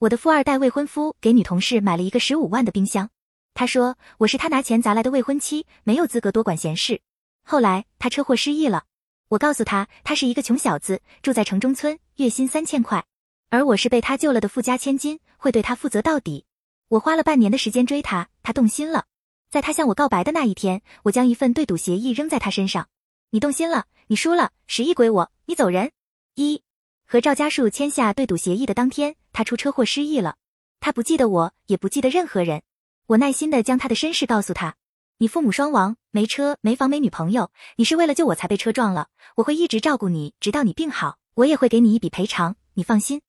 我的富二代未婚夫给女同事买了一个十五万的冰箱。他说我是他拿钱砸来的未婚妻，没有资格多管闲事。后来他车祸失忆了，我告诉他他是一个穷小子，住在城中村，月薪三千块，而我是被他救了的富家千金，会对他负责到底。我花了半年的时间追他，他动心了。在他向我告白的那一天，我将一份对赌协议扔在他身上。你动心了，你输了，十亿归我，你走人。一和赵家树签下对赌协议的当天，他出车祸失忆了，他不记得我，也不记得任何人。我耐心的将他的身世告诉他：你父母双亡，没车没房没女朋友，你是为了救我才被车撞了。我会一直照顾你，直到你病好，我也会给你一笔赔偿，你放心。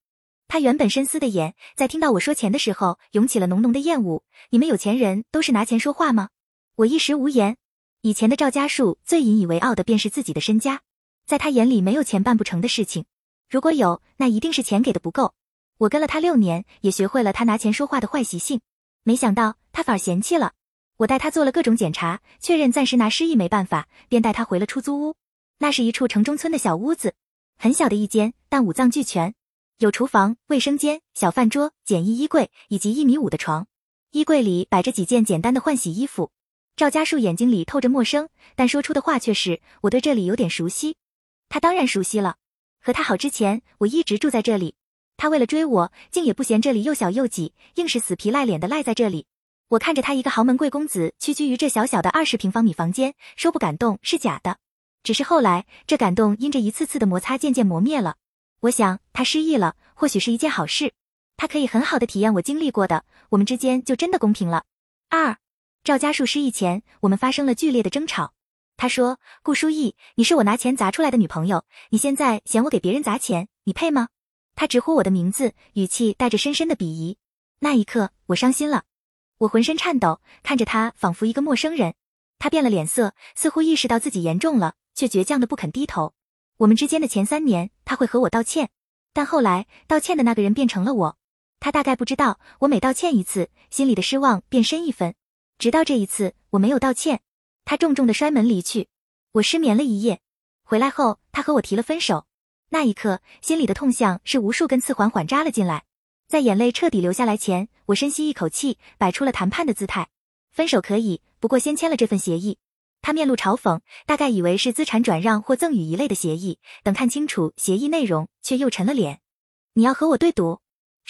他原本深思的眼，在听到我说钱的时候，涌起了浓浓的厌恶。你们有钱人都是拿钱说话吗？我一时无言。以前的赵家树最引以为傲的便是自己的身家，在他眼里没有钱办不成的事情，如果有，那一定是钱给的不够。我跟了他六年，也学会了他拿钱说话的坏习性，没想到他反而嫌弃了我。带他做了各种检查，确认暂时拿失忆没办法，便带他回了出租屋。那是一处城中村的小屋子，很小的一间，但五脏俱全。有厨房、卫生间、小饭桌、简易衣柜以及一米五的床，衣柜里摆着几件简单的换洗衣服。赵家树眼睛里透着陌生，但说出的话却是：“我对这里有点熟悉。”他当然熟悉了。和他好之前，我一直住在这里。他为了追我，竟也不嫌这里又小又挤，硬是死皮赖脸的赖在这里。我看着他一个豪门贵公子屈居于这小小的二十平方米房间，说不感动是假的。只是后来，这感动因着一次次的摩擦渐渐磨灭了。我想他失忆了，或许是一件好事。他可以很好的体验我经历过的，我们之间就真的公平了。二，赵家树失忆前，我们发生了剧烈的争吵。他说：“顾书意，你是我拿钱砸出来的女朋友，你现在嫌我给别人砸钱，你配吗？”他直呼我的名字，语气带着深深的鄙夷。那一刻，我伤心了，我浑身颤抖，看着他，仿佛一个陌生人。他变了脸色，似乎意识到自己严重了，却倔强的不肯低头。我们之间的前三年，他会和我道歉，但后来道歉的那个人变成了我。他大概不知道，我每道歉一次，心里的失望便深一分。直到这一次，我没有道歉，他重重的摔门离去。我失眠了一夜，回来后，他和我提了分手。那一刻，心里的痛像是无数根刺缓缓扎了进来。在眼泪彻底流下来前，我深吸一口气，摆出了谈判的姿态。分手可以，不过先签了这份协议。他面露嘲讽，大概以为是资产转让或赠与一类的协议。等看清楚协议内容，却又沉了脸。你要和我对赌？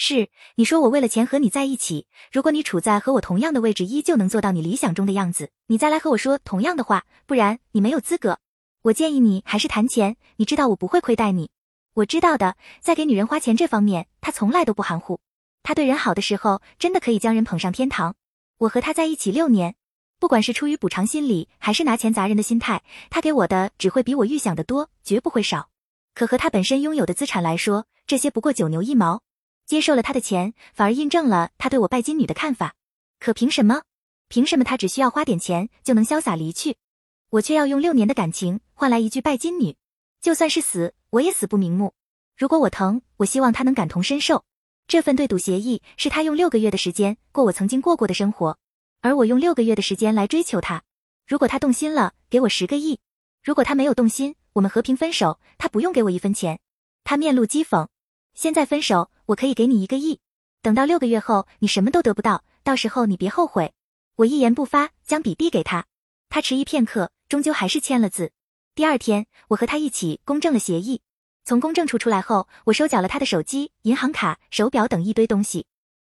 是，你说我为了钱和你在一起。如果你处在和我同样的位置，依旧能做到你理想中的样子，你再来和我说同样的话。不然，你没有资格。我建议你还是谈钱。你知道我不会亏待你。我知道的，在给女人花钱这方面，他从来都不含糊。他对人好的时候，真的可以将人捧上天堂。我和他在一起六年。不管是出于补偿心理，还是拿钱砸人的心态，他给我的只会比我预想的多，绝不会少。可和他本身拥有的资产来说，这些不过九牛一毛。接受了他的钱，反而印证了他对我拜金女的看法。可凭什么？凭什么他只需要花点钱就能潇洒离去，我却要用六年的感情换来一句拜金女？就算是死，我也死不瞑目。如果我疼，我希望他能感同身受。这份对赌协议是他用六个月的时间过我曾经过过的生活。而我用六个月的时间来追求他，如果他动心了，给我十个亿；如果他没有动心，我们和平分手，他不用给我一分钱。他面露讥讽。现在分手，我可以给你一个亿。等到六个月后，你什么都得不到，到时候你别后悔。我一言不发，将笔递给他。他迟疑片刻，终究还是签了字。第二天，我和他一起公证了协议。从公证处出来后，我收缴了他的手机、银行卡、手表等一堆东西。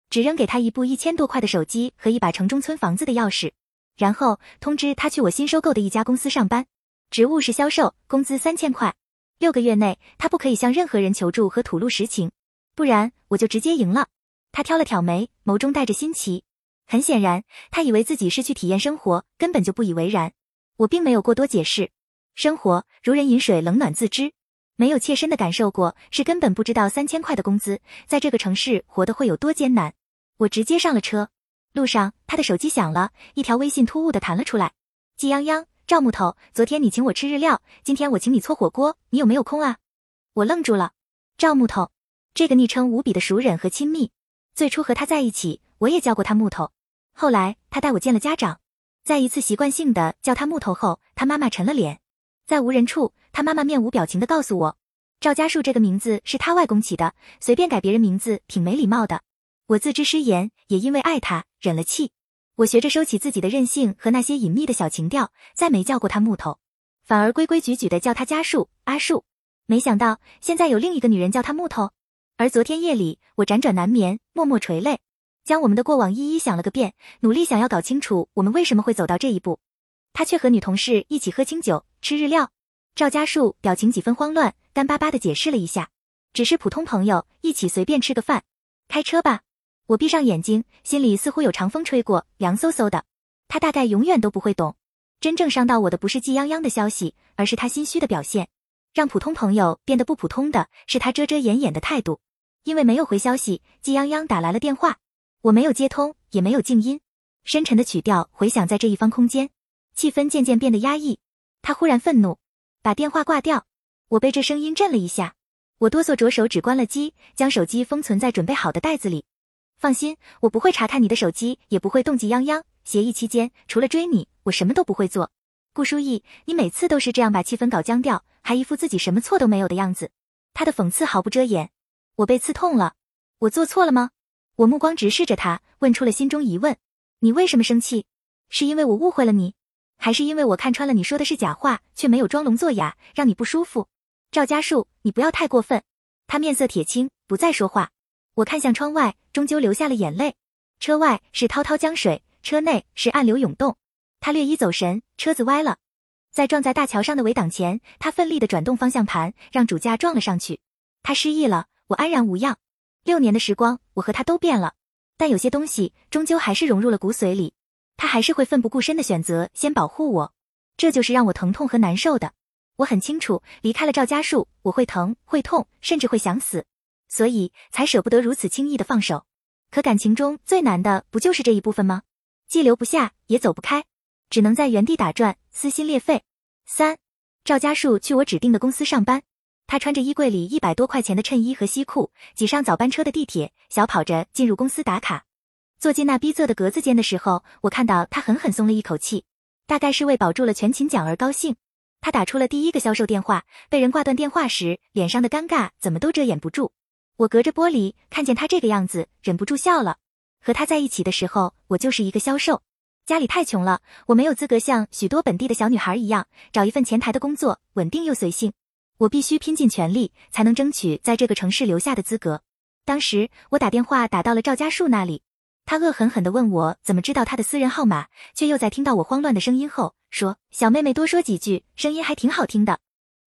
只扔给他一部一千多块的手机和一把城中村房子的钥匙，然后通知他去我新收购的一家公司上班，职务是销售，工资三千块。六个月内他不可以向任何人求助和吐露实情，不然我就直接赢了。他挑了挑眉，眸中带着新奇。很显然，他以为自己是去体验生活，根本就不以为然。我并没有过多解释，生活如人饮水，冷暖自知。没有切身的感受过，是根本不知道三千块的工资在这个城市活得会有多艰难。我直接上了车，路上他的手机响了，一条微信突兀的弹了出来。季泱泱，赵木头，昨天你请我吃日料，今天我请你搓火锅，你有没有空啊？我愣住了。赵木头，这个昵称无比的熟稔和亲密。最初和他在一起，我也叫过他木头。后来他带我见了家长，在一次习惯性的叫他木头后，他妈妈沉了脸。在无人处，他妈妈面无表情的告诉我，赵家树这个名字是他外公起的，随便改别人名字挺没礼貌的。我自知失言，也因为爱他忍了气。我学着收起自己的任性和那些隐秘的小情调，再没叫过他木头，反而规规矩矩的叫他家树阿树。没想到现在有另一个女人叫他木头，而昨天夜里我辗转难眠，默默垂泪，将我们的过往一一想了个遍，努力想要搞清楚我们为什么会走到这一步。他却和女同事一起喝清酒，吃日料。赵家树表情几分慌乱，干巴巴的解释了一下，只是普通朋友一起随便吃个饭。开车吧。我闭上眼睛，心里似乎有长风吹过，凉飕飕的。他大概永远都不会懂，真正伤到我的不是季泱泱的消息，而是他心虚的表现。让普通朋友变得不普通的是他遮遮掩掩的态度。因为没有回消息，季泱泱打来了电话，我没有接通，也没有静音，深沉的曲调回响在这一方空间，气氛渐渐变得压抑。他忽然愤怒，把电话挂掉。我被这声音震了一下，我哆嗦着手指关了机，将手机封存在准备好的袋子里。放心，我不会查看你的手机，也不会动机泱泱。协议期间，除了追你，我什么都不会做。顾书意，你每次都是这样把气氛搞僵掉，还一副自己什么错都没有的样子。他的讽刺毫不遮掩。我被刺痛了，我做错了吗？我目光直视着他，问出了心中疑问：你为什么生气？是因为我误会了你，还是因为我看穿了你说的是假话，却没有装聋作哑，让你不舒服？赵家树，你不要太过分。他面色铁青，不再说话。我看向窗外，终究流下了眼泪。车外是滔滔江水，车内是暗流涌动。他略一走神，车子歪了，在撞在大桥上的围挡前，他奋力的转动方向盘，让主驾撞了上去。他失忆了，我安然无恙。六年的时光，我和他都变了，但有些东西终究还是融入了骨髓里。他还是会奋不顾身的选择先保护我，这就是让我疼痛和难受的。我很清楚，离开了赵家树，我会疼，会痛，甚至会想死。所以才舍不得如此轻易的放手，可感情中最难的不就是这一部分吗？既留不下，也走不开，只能在原地打转，撕心裂肺。三，赵家树去我指定的公司上班，他穿着衣柜里一百多块钱的衬衣和西裤，挤上早班车的地铁，小跑着进入公司打卡。坐进那逼仄的格子间的时候，我看到他狠狠松了一口气，大概是为保住了全勤奖而高兴。他打出了第一个销售电话，被人挂断电话时，脸上的尴尬怎么都遮掩不住。我隔着玻璃看见他这个样子，忍不住笑了。和他在一起的时候，我就是一个销售，家里太穷了，我没有资格像许多本地的小女孩一样找一份前台的工作，稳定又随性。我必须拼尽全力，才能争取在这个城市留下的资格。当时我打电话打到了赵家树那里，他恶狠狠地问我怎么知道他的私人号码，却又在听到我慌乱的声音后说：“小妹妹多说几句，声音还挺好听的。”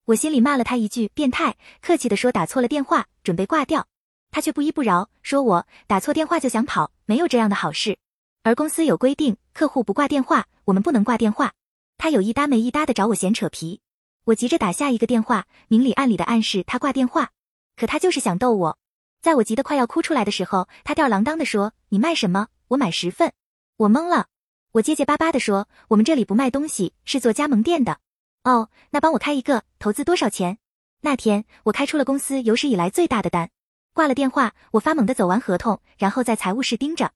我心里骂了他一句变态，客气的说打错了电话，准备挂掉。他却不依不饶，说我打错电话就想跑，没有这样的好事。而公司有规定，客户不挂电话，我们不能挂电话。他有一搭没一搭的找我闲扯皮，我急着打下一个电话，明里暗里的暗示他挂电话。可他就是想逗我，在我急得快要哭出来的时候，他吊儿郎当的说：“你卖什么？我买十份。”我懵了，我结结巴巴的说：“我们这里不卖东西，是做加盟店的。”哦，那帮我开一个，投资多少钱？那天我开出了公司有史以来最大的单，挂了电话，我发猛的走完合同，然后在财务室盯着。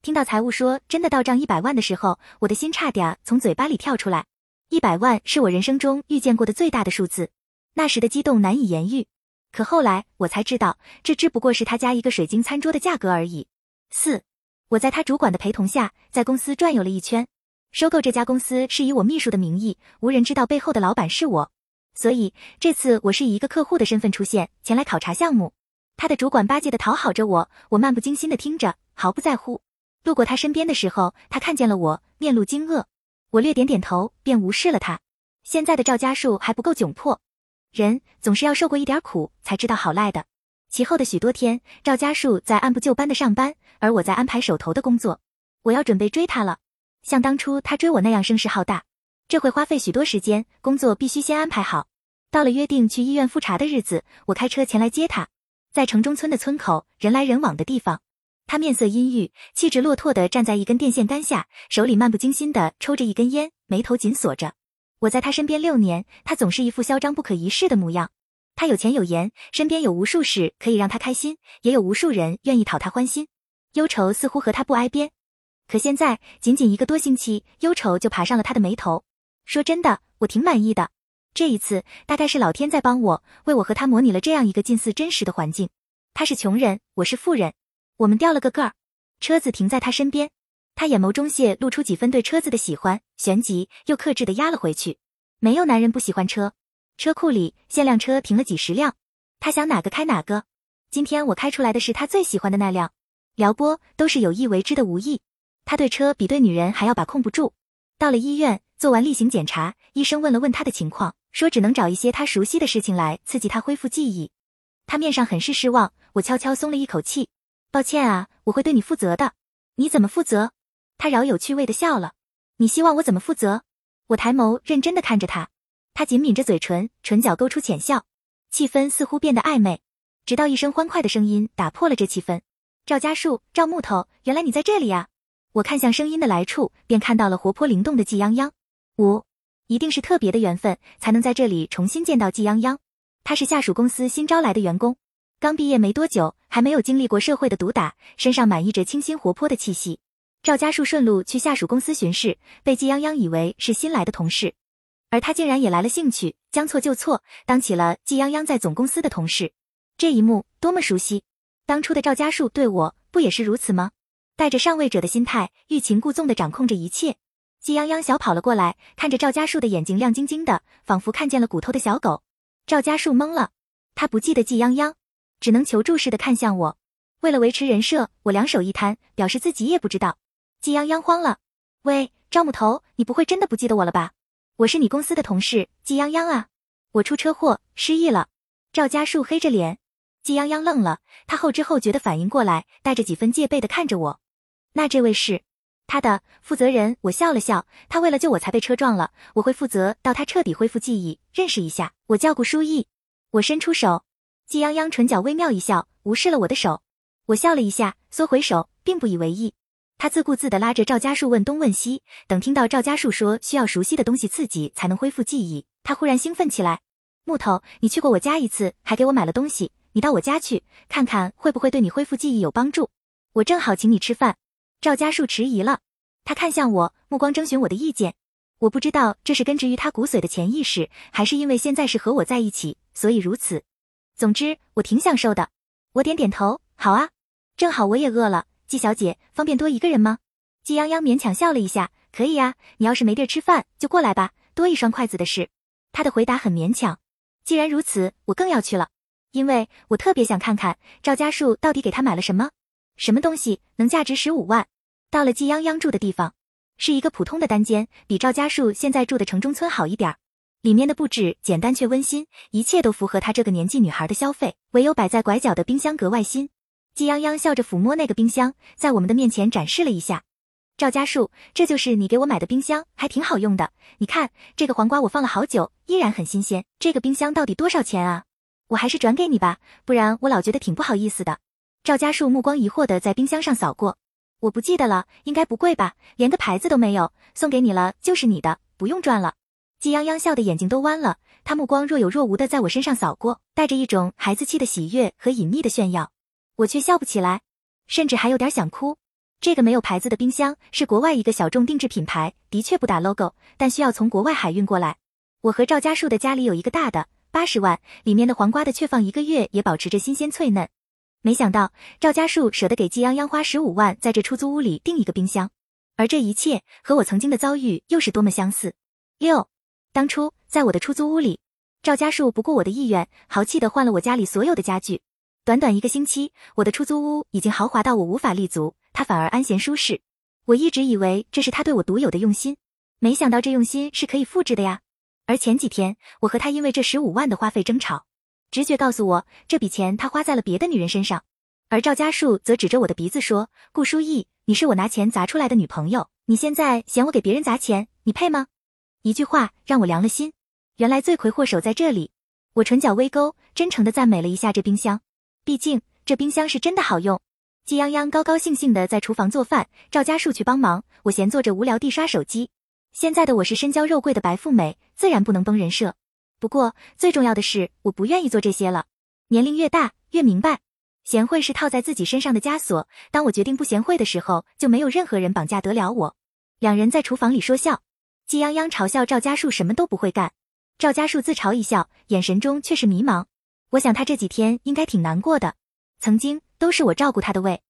听到财务说真的到账一百万的时候，我的心差点从嘴巴里跳出来。一百万是我人生中遇见过的最大的数字，那时的激动难以言喻。可后来我才知道，这只不过是他家一个水晶餐桌的价格而已。四，我在他主管的陪同下，在公司转悠了一圈。收购这家公司是以我秘书的名义，无人知道背后的老板是我，所以这次我是以一个客户的身份出现，前来考察项目。他的主管巴结的讨好着我，我漫不经心的听着，毫不在乎。路过他身边的时候，他看见了我，面露惊愕。我略点点头，便无视了他。现在的赵家树还不够窘迫，人总是要受过一点苦，才知道好赖的。其后的许多天，赵家树在按部就班的上班，而我在安排手头的工作。我要准备追他了。像当初他追我那样声势浩大，这会花费许多时间，工作必须先安排好。到了约定去医院复查的日子，我开车前来接他，在城中村的村口，人来人往的地方，他面色阴郁，气质落拓的站在一根电线杆下，手里漫不经心的抽着一根烟，眉头紧锁着。我在他身边六年，他总是一副嚣张不可一世的模样。他有钱有颜，身边有无数事可以让他开心，也有无数人愿意讨他欢心，忧愁似乎和他不挨边。可现在仅仅一个多星期，忧愁就爬上了他的眉头。说真的，我挺满意的。这一次大概是老天在帮我，为我和他模拟了这样一个近似真实的环境。他是穷人，我是富人，我们掉了个个儿。车子停在他身边，他眼眸中泄露出几分对车子的喜欢，旋即又克制的压了回去。没有男人不喜欢车，车库里限量车停了几十辆，他想哪个开哪个。今天我开出来的是他最喜欢的那辆。撩拨都是有意为之的无意，他对车比对女人还要把控不住。到了医院，做完例行检查，医生问了问他的情况，说只能找一些他熟悉的事情来刺激他恢复记忆。他面上很是失望，我悄悄松了一口气。抱歉啊，我会对你负责的。你怎么负责？他饶有趣味的笑了。你希望我怎么负责？我抬眸认真的看着他，他紧抿着嘴唇，唇角勾出浅笑，气氛似乎变得暧昧，直到一声欢快的声音打破了这气氛。赵家树，赵木头，原来你在这里呀！我看向声音的来处，便看到了活泼灵动的季泱泱。五，一定是特别的缘分，才能在这里重新见到季泱泱。他是下属公司新招来的员工，刚毕业没多久，还没有经历过社会的毒打，身上满溢着清新活泼的气息。赵家树顺路去下属公司巡视，被季泱泱以为是新来的同事，而他竟然也来了兴趣，将错就错，当起了季泱泱在总公司的同事。这一幕多么熟悉！当初的赵家树对我不也是如此吗？带着上位者的心态，欲擒故纵的掌控着一切。季泱泱小跑了过来，看着赵家树的眼睛亮晶晶的，仿佛看见了骨头的小狗。赵家树懵了，他不记得季泱泱，只能求助似的看向我。为了维持人设，我两手一摊，表示自己也不知道。季泱泱慌了，喂，赵木头，你不会真的不记得我了吧？我是你公司的同事季泱泱啊，我出车祸失忆了。赵家树黑着脸，季泱泱愣了，他后知后觉的反应过来，带着几分戒备的看着我。那这位是他的负责人，我笑了笑。他为了救我才被车撞了，我会负责到他彻底恢复记忆，认识一下。我叫顾书意。我伸出手，季泱泱唇角微妙一笑，无视了我的手。我笑了一下，缩回手，并不以为意。他自顾自地拉着赵家树问东问西，等听到赵家树说需要熟悉的东西刺激才能恢复记忆，他忽然兴奋起来。木头，你去过我家一次，还给我买了东西，你到我家去看看，会不会对你恢复记忆有帮助？我正好请你吃饭。赵家树迟疑了，他看向我，目光征询我的意见。我不知道这是根植于他骨髓的潜意识，还是因为现在是和我在一起，所以如此。总之，我挺享受的。我点点头，好啊，正好我也饿了。季小姐，方便多一个人吗？季泱泱勉强笑了一下，可以呀。你要是没地儿吃饭，就过来吧，多一双筷子的事。他的回答很勉强。既然如此，我更要去了，因为我特别想看看赵家树到底给他买了什么。什么东西能价值十五万？到了季泱泱住的地方，是一个普通的单间，比赵家树现在住的城中村好一点儿。里面的布置简单却温馨，一切都符合她这个年纪女孩的消费。唯有摆在拐角的冰箱格外新。季泱泱笑着抚摸那个冰箱，在我们的面前展示了一下。赵家树，这就是你给我买的冰箱，还挺好用的。你看这个黄瓜，我放了好久，依然很新鲜。这个冰箱到底多少钱啊？我还是转给你吧，不然我老觉得挺不好意思的。赵家树目光疑惑的在冰箱上扫过，我不记得了，应该不贵吧？连个牌子都没有，送给你了，就是你的，不用转了。季泱泱笑的眼睛都弯了，他目光若有若无的在我身上扫过，带着一种孩子气的喜悦和隐秘的炫耀，我却笑不起来，甚至还有点想哭。这个没有牌子的冰箱是国外一个小众定制品牌，的确不打 logo，但需要从国外海运过来。我和赵家树的家里有一个大的，八十万，里面的黄瓜的确放一个月也保持着新鲜脆嫩。没想到赵家树舍得给季泱泱花十五万，在这出租屋里订一个冰箱，而这一切和我曾经的遭遇又是多么相似。六，当初在我的出租屋里，赵家树不顾我的意愿，豪气的换了我家里所有的家具。短短一个星期，我的出租屋已经豪华到我无法立足，他反而安闲舒适。我一直以为这是他对我独有的用心，没想到这用心是可以复制的呀。而前几天，我和他因为这十五万的花费争吵。直觉告诉我，这笔钱他花在了别的女人身上，而赵家树则指着我的鼻子说：“顾书意，你是我拿钱砸出来的女朋友，你现在嫌我给别人砸钱，你配吗？”一句话让我凉了心，原来罪魁祸首在这里。我唇角微勾，真诚的赞美了一下这冰箱，毕竟这冰箱是真的好用。季泱泱高高兴兴的在厨房做饭，赵家树去帮忙，我闲坐着无聊地刷手机。现在的我是身娇肉贵的白富美，自然不能崩人设。不过最重要的是，我不愿意做这些了。年龄越大，越明白，贤惠是套在自己身上的枷锁。当我决定不贤惠的时候，就没有任何人绑架得了我。两人在厨房里说笑，季泱泱嘲笑赵家树什么都不会干，赵家树自嘲一笑，眼神中却是迷茫。我想他这几天应该挺难过的，曾经都是我照顾他的胃。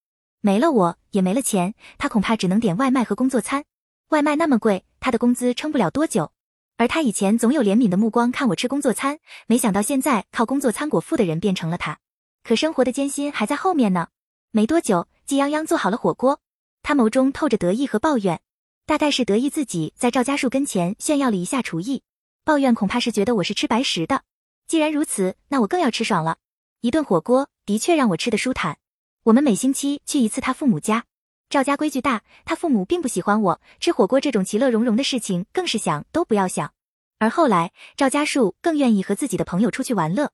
没了我也没了钱，他恐怕只能点外卖和工作餐。外卖那么贵，他的工资撑不了多久。而他以前总有怜悯的目光看我吃工作餐，没想到现在靠工作餐果腹的人变成了他。可生活的艰辛还在后面呢。没多久，季泱泱做好了火锅，他眸中透着得意和抱怨，大概是得意自己在赵家树跟前炫耀了一下厨艺，抱怨恐怕是觉得我是吃白食的。既然如此，那我更要吃爽了。一顿火锅的确让我吃得舒坦。我们每星期去一次他父母家。赵家规矩大，他父母并不喜欢我吃火锅这种其乐融融的事情，更是想都不要想。而后来，赵家树更愿意和自己的朋友出去玩乐。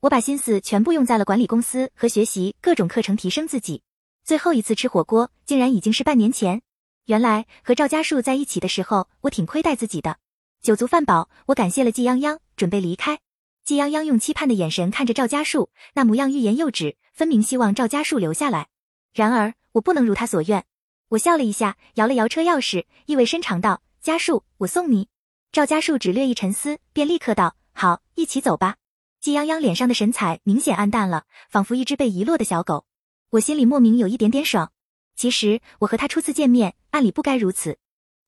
我把心思全部用在了管理公司和学习各种课程，提升自己。最后一次吃火锅，竟然已经是半年前。原来和赵家树在一起的时候，我挺亏待自己的。酒足饭饱，我感谢了季泱泱，准备离开。季泱泱用期盼的眼神看着赵家树，那模样欲言又止，分明希望赵家树留下来。然而。我不能如他所愿，我笑了一下，摇了摇车钥匙，意味深长道：“家树，我送你。”赵家树只略一沉思，便立刻道：“好，一起走吧。”季泱泱脸上的神采明显暗淡了，仿佛一只被遗落的小狗。我心里莫名有一点点爽。其实我和他初次见面，按理不该如此，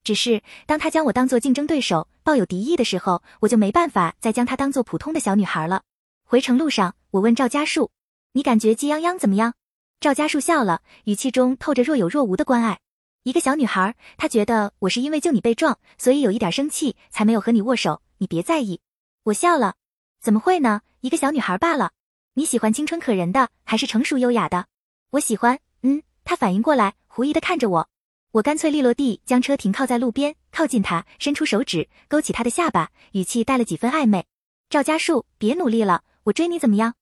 只是当他将我当做竞争对手，抱有敌意的时候，我就没办法再将他当做普通的小女孩了。回程路上，我问赵家树：“你感觉季泱泱怎么样？”赵家树笑了，语气中透着若有若无的关爱。一个小女孩，她觉得我是因为救你被撞，所以有一点生气，才没有和你握手。你别在意。我笑了，怎么会呢？一个小女孩罢了。你喜欢青春可人的，还是成熟优雅的？我喜欢。嗯。他反应过来，狐疑的看着我。我干脆利落地将车停靠在路边，靠近他，伸出手指勾起他的下巴，语气带了几分暧昧。赵家树，别努力了，我追你怎么样？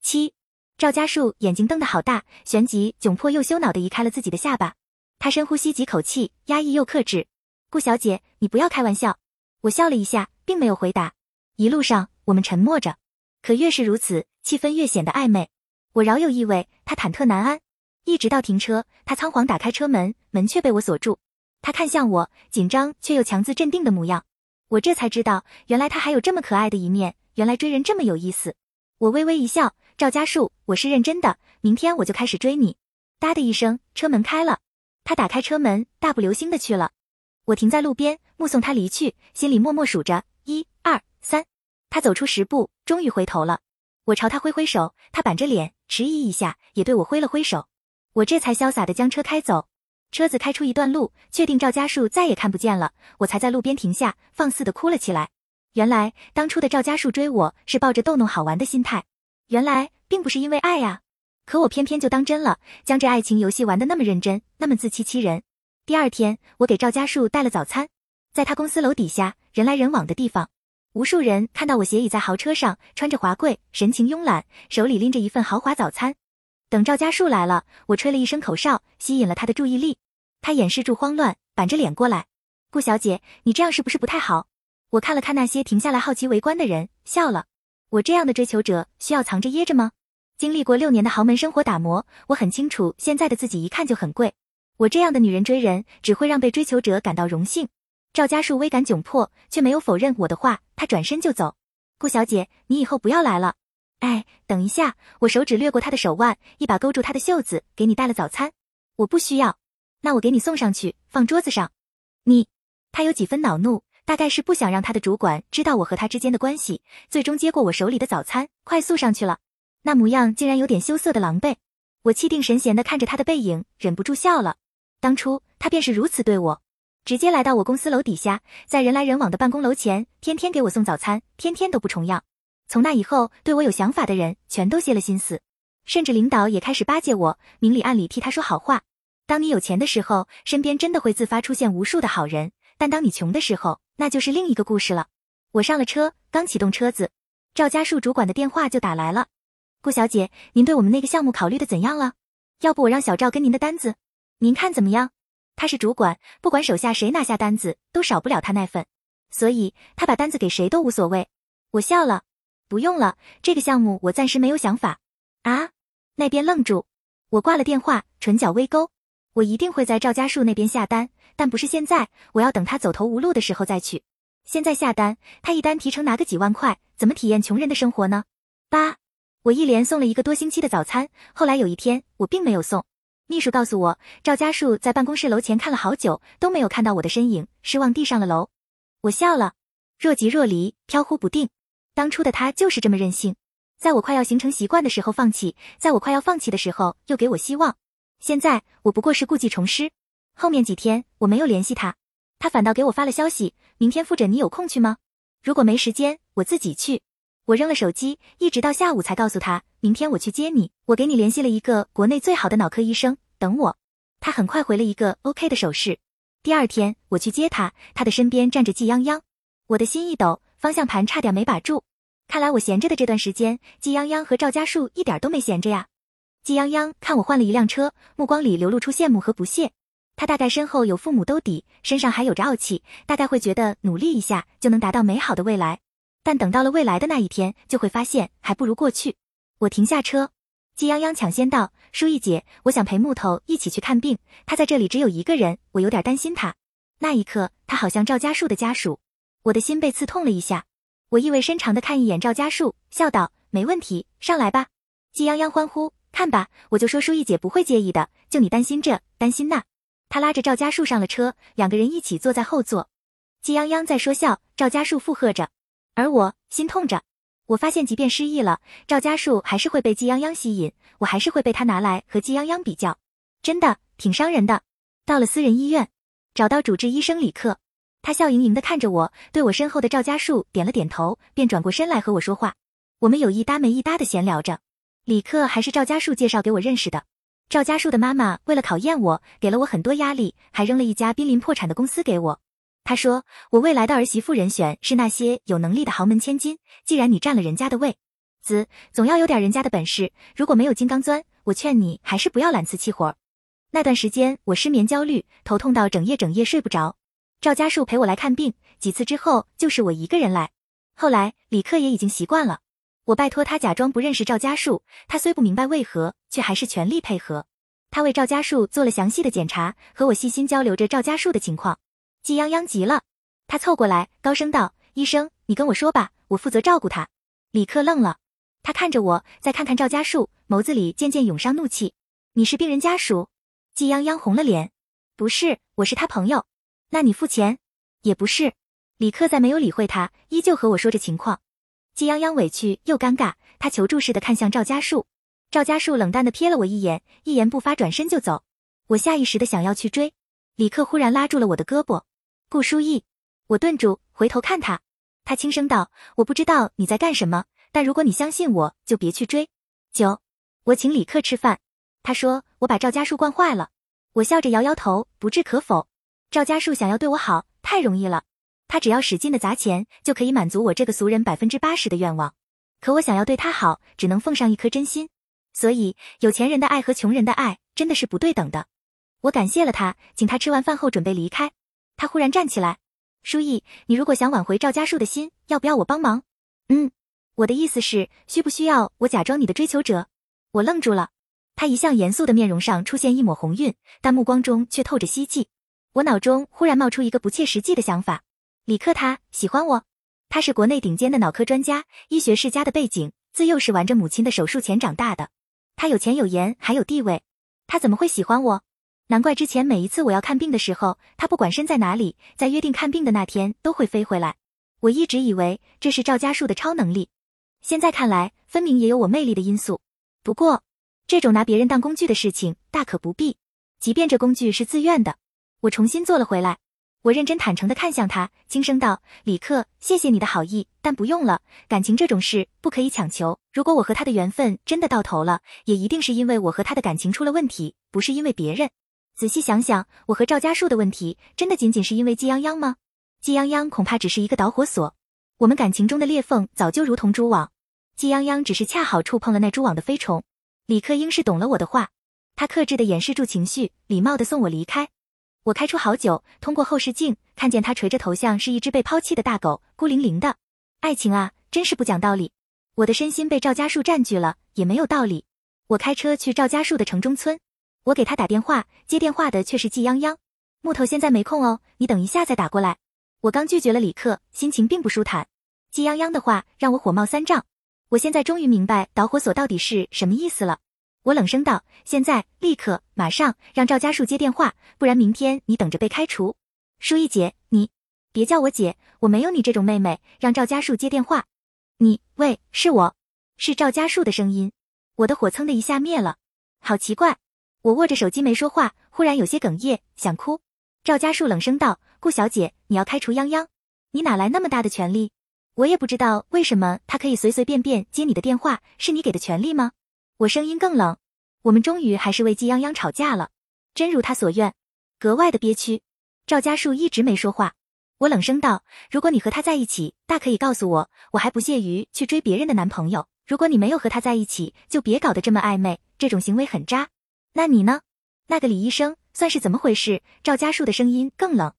七。赵家树眼睛瞪得好大，旋即窘迫又羞恼地移开了自己的下巴。他深呼吸几口气，压抑又克制。顾小姐，你不要开玩笑。我笑了一下，并没有回答。一路上我们沉默着，可越是如此，气氛越显得暧昧。我饶有意味，他忐忑难安。一直到停车，他仓皇打开车门，门却被我锁住。他看向我，紧张却又强自镇定的模样。我这才知道，原来他还有这么可爱的一面，原来追人这么有意思。我微微一笑。赵家树，我是认真的，明天我就开始追你。哒的一声，车门开了，他打开车门，大步流星的去了。我停在路边，目送他离去，心里默默数着一二三。他走出十步，终于回头了。我朝他挥挥手，他板着脸，迟疑一下，也对我挥了挥手。我这才潇洒的将车开走。车子开出一段路，确定赵家树再也看不见了，我才在路边停下，放肆的哭了起来。原来当初的赵家树追我是抱着逗弄好玩的心态。原来并不是因为爱呀，可我偏偏就当真了，将这爱情游戏玩得那么认真，那么自欺欺人。第二天，我给赵家树带了早餐，在他公司楼底下人来人往的地方，无数人看到我斜倚在豪车上，穿着华贵，神情慵懒，手里拎着一份豪华早餐。等赵家树来了，我吹了一声口哨，吸引了他的注意力。他掩饰住慌乱，板着脸过来：“顾小姐，你这样是不是不太好？”我看了看那些停下来好奇围观的人，笑了。我这样的追求者需要藏着掖着吗？经历过六年的豪门生活打磨，我很清楚现在的自己一看就很贵。我这样的女人追人，只会让被追求者感到荣幸。赵家树微感窘迫，却没有否认我的话，他转身就走。顾小姐，你以后不要来了。哎，等一下，我手指掠过他的手腕，一把勾住他的袖子，给你带了早餐。我不需要，那我给你送上去，放桌子上。你，他有几分恼怒。大概是不想让他的主管知道我和他之间的关系，最终接过我手里的早餐，快速上去了。那模样竟然有点羞涩的狼狈。我气定神闲的看着他的背影，忍不住笑了。当初他便是如此对我，直接来到我公司楼底下，在人来人往的办公楼前，天天给我送早餐，天天都不重样。从那以后，对我有想法的人全都歇了心思，甚至领导也开始巴结我，明里暗里替他说好话。当你有钱的时候，身边真的会自发出现无数的好人。但当你穷的时候，那就是另一个故事了。我上了车，刚启动车子，赵家树主管的电话就打来了。顾小姐，您对我们那个项目考虑的怎样了？要不我让小赵跟您的单子，您看怎么样？他是主管，不管手下谁拿下单子，都少不了他那份，所以他把单子给谁都无所谓。我笑了，不用了，这个项目我暂时没有想法。啊？那边愣住，我挂了电话，唇角微勾。我一定会在赵家树那边下单，但不是现在，我要等他走投无路的时候再去。现在下单，他一单提成拿个几万块，怎么体验穷人的生活呢？八，我一连送了一个多星期的早餐，后来有一天我并没有送，秘书告诉我，赵家树在办公室楼前看了好久，都没有看到我的身影，失望地上了楼。我笑了，若即若离，飘忽不定。当初的他就是这么任性，在我快要形成习惯的时候放弃，在我快要放弃的时候又给我希望。现在我不过是故技重施。后面几天我没有联系他，他反倒给我发了消息：明天复诊，你有空去吗？如果没时间，我自己去。我扔了手机，一直到下午才告诉他，明天我去接你，我给你联系了一个国内最好的脑科医生，等我。他很快回了一个 OK 的手势。第二天我去接他，他的身边站着季泱泱，我的心一抖，方向盘差点没把住。看来我闲着的这段时间，季泱泱和赵家树一点都没闲着呀。季泱泱看我换了一辆车，目光里流露出羡慕和不屑。他大概身后有父母兜底，身上还有着傲气，大概会觉得努力一下就能达到美好的未来。但等到了未来的那一天，就会发现还不如过去。我停下车，季泱泱抢先道：“舒逸姐，我想陪木头一起去看病，他在这里只有一个人，我有点担心他。”那一刻，他好像赵家树的家属，我的心被刺痛了一下。我意味深长的看一眼赵家树，笑道：“没问题，上来吧。”季泱泱欢呼：“看吧，我就说舒逸姐不会介意的，就你担心这，担心那。”他拉着赵家树上了车，两个人一起坐在后座。季泱泱在说笑，赵家树附和着，而我心痛着。我发现，即便失忆了，赵家树还是会被季泱泱吸引，我还是会被他拿来和季泱泱比较，真的挺伤人的。到了私人医院，找到主治医生李克。他笑盈盈地看着我，对我身后的赵家树点了点头，便转过身来和我说话。我们有一搭没一搭的闲聊着。李克还是赵家树介绍给我认识的。赵家树的妈妈为了考验我，给了我很多压力，还扔了一家濒临破产的公司给我。他说我未来的儿媳妇人选是那些有能力的豪门千金。既然你占了人家的位子，总要有点人家的本事。如果没有金刚钻，我劝你还是不要揽瓷器活。那段时间我失眠焦虑，头痛到整夜整夜睡不着。赵家树陪我来看病几次之后，就是我一个人来。后来李克也已经习惯了，我拜托他假装不认识赵家树。他虽不明白为何，却还是全力配合。他为赵家树做了详细的检查，和我细心交流着赵家树的情况。季泱泱急了，他凑过来高声道：“医生，你跟我说吧，我负责照顾他。”李克愣了，他看着我，再看看赵家树，眸子里渐渐涌上怒气：“你是病人家属？”季泱泱红了脸：“不是，我是他朋友。”那你付钱，也不是。李克再没有理会他，依旧和我说着情况。季泱泱委屈又尴尬，他求助似的看向赵家树。赵家树冷淡的瞥了我一眼，一言不发，转身就走。我下意识的想要去追，李克忽然拉住了我的胳膊。顾书意，我顿住，回头看他。他轻声道：“我不知道你在干什么，但如果你相信我，就别去追。”九，我请李克吃饭。他说我把赵家树惯坏了。我笑着摇摇头，不置可否。赵家树想要对我好太容易了，他只要使劲的砸钱就可以满足我这个俗人百分之八十的愿望。可我想要对他好，只能奉上一颗真心。所以有钱人的爱和穷人的爱真的是不对等的。我感谢了他，请他吃完饭后准备离开。他忽然站起来，书意，你如果想挽回赵家树的心，要不要我帮忙？嗯，我的意思是，需不需要我假装你的追求者？我愣住了，他一向严肃的面容上出现一抹红晕，但目光中却透着希冀。我脑中忽然冒出一个不切实际的想法：李克他喜欢我，他是国内顶尖的脑科专家，医学世家的背景，自幼是玩着母亲的手术钳长大的。他有钱有颜还有地位，他怎么会喜欢我？难怪之前每一次我要看病的时候，他不管身在哪里，在约定看病的那天都会飞回来。我一直以为这是赵家树的超能力，现在看来分明也有我魅力的因素。不过，这种拿别人当工具的事情大可不必，即便这工具是自愿的。我重新坐了回来，我认真坦诚地看向他，轻声道：“李克，谢谢你的好意，但不用了。感情这种事不可以强求。如果我和他的缘分真的到头了，也一定是因为我和他的感情出了问题，不是因为别人。仔细想想，我和赵家树的问题，真的仅仅是因为季泱泱吗？季泱泱恐怕只是一个导火索。我们感情中的裂缝早就如同蛛网，季泱泱只是恰好触碰了那蛛网的飞虫。李克应是懂了我的话，他克制地掩饰住情绪，礼貌地送我离开。我开出好久，通过后视镜看见他垂着头像是一只被抛弃的大狗，孤零零的。爱情啊，真是不讲道理。我的身心被赵家树占据了，也没有道理。我开车去赵家树的城中村，我给他打电话，接电话的却是季泱泱。木头现在没空哦，你等一下再打过来。我刚拒绝了李克，心情并不舒坦。季泱泱的话让我火冒三丈。我现在终于明白导火索到底是什么意思了。我冷声道：“现在，立刻，马上让赵家树接电话，不然明天你等着被开除。”舒一姐，你别叫我姐，我没有你这种妹妹。让赵家树接电话。你喂，是我，是赵家树的声音。我的火蹭的一下灭了，好奇怪。我握着手机没说话，忽然有些哽咽，想哭。赵家树冷声道：“顾小姐，你要开除泱泱？你哪来那么大的权利？我也不知道为什么他可以随随便便接你的电话，是你给的权利吗？”我声音更冷。我们终于还是为季泱泱吵架了，真如他所愿，格外的憋屈。赵家树一直没说话，我冷声道：“如果你和他在一起，大可以告诉我，我还不屑于去追别人的男朋友。如果你没有和他在一起，就别搞得这么暧昧，这种行为很渣。那你呢？那个李医生算是怎么回事？”赵家树的声音更冷。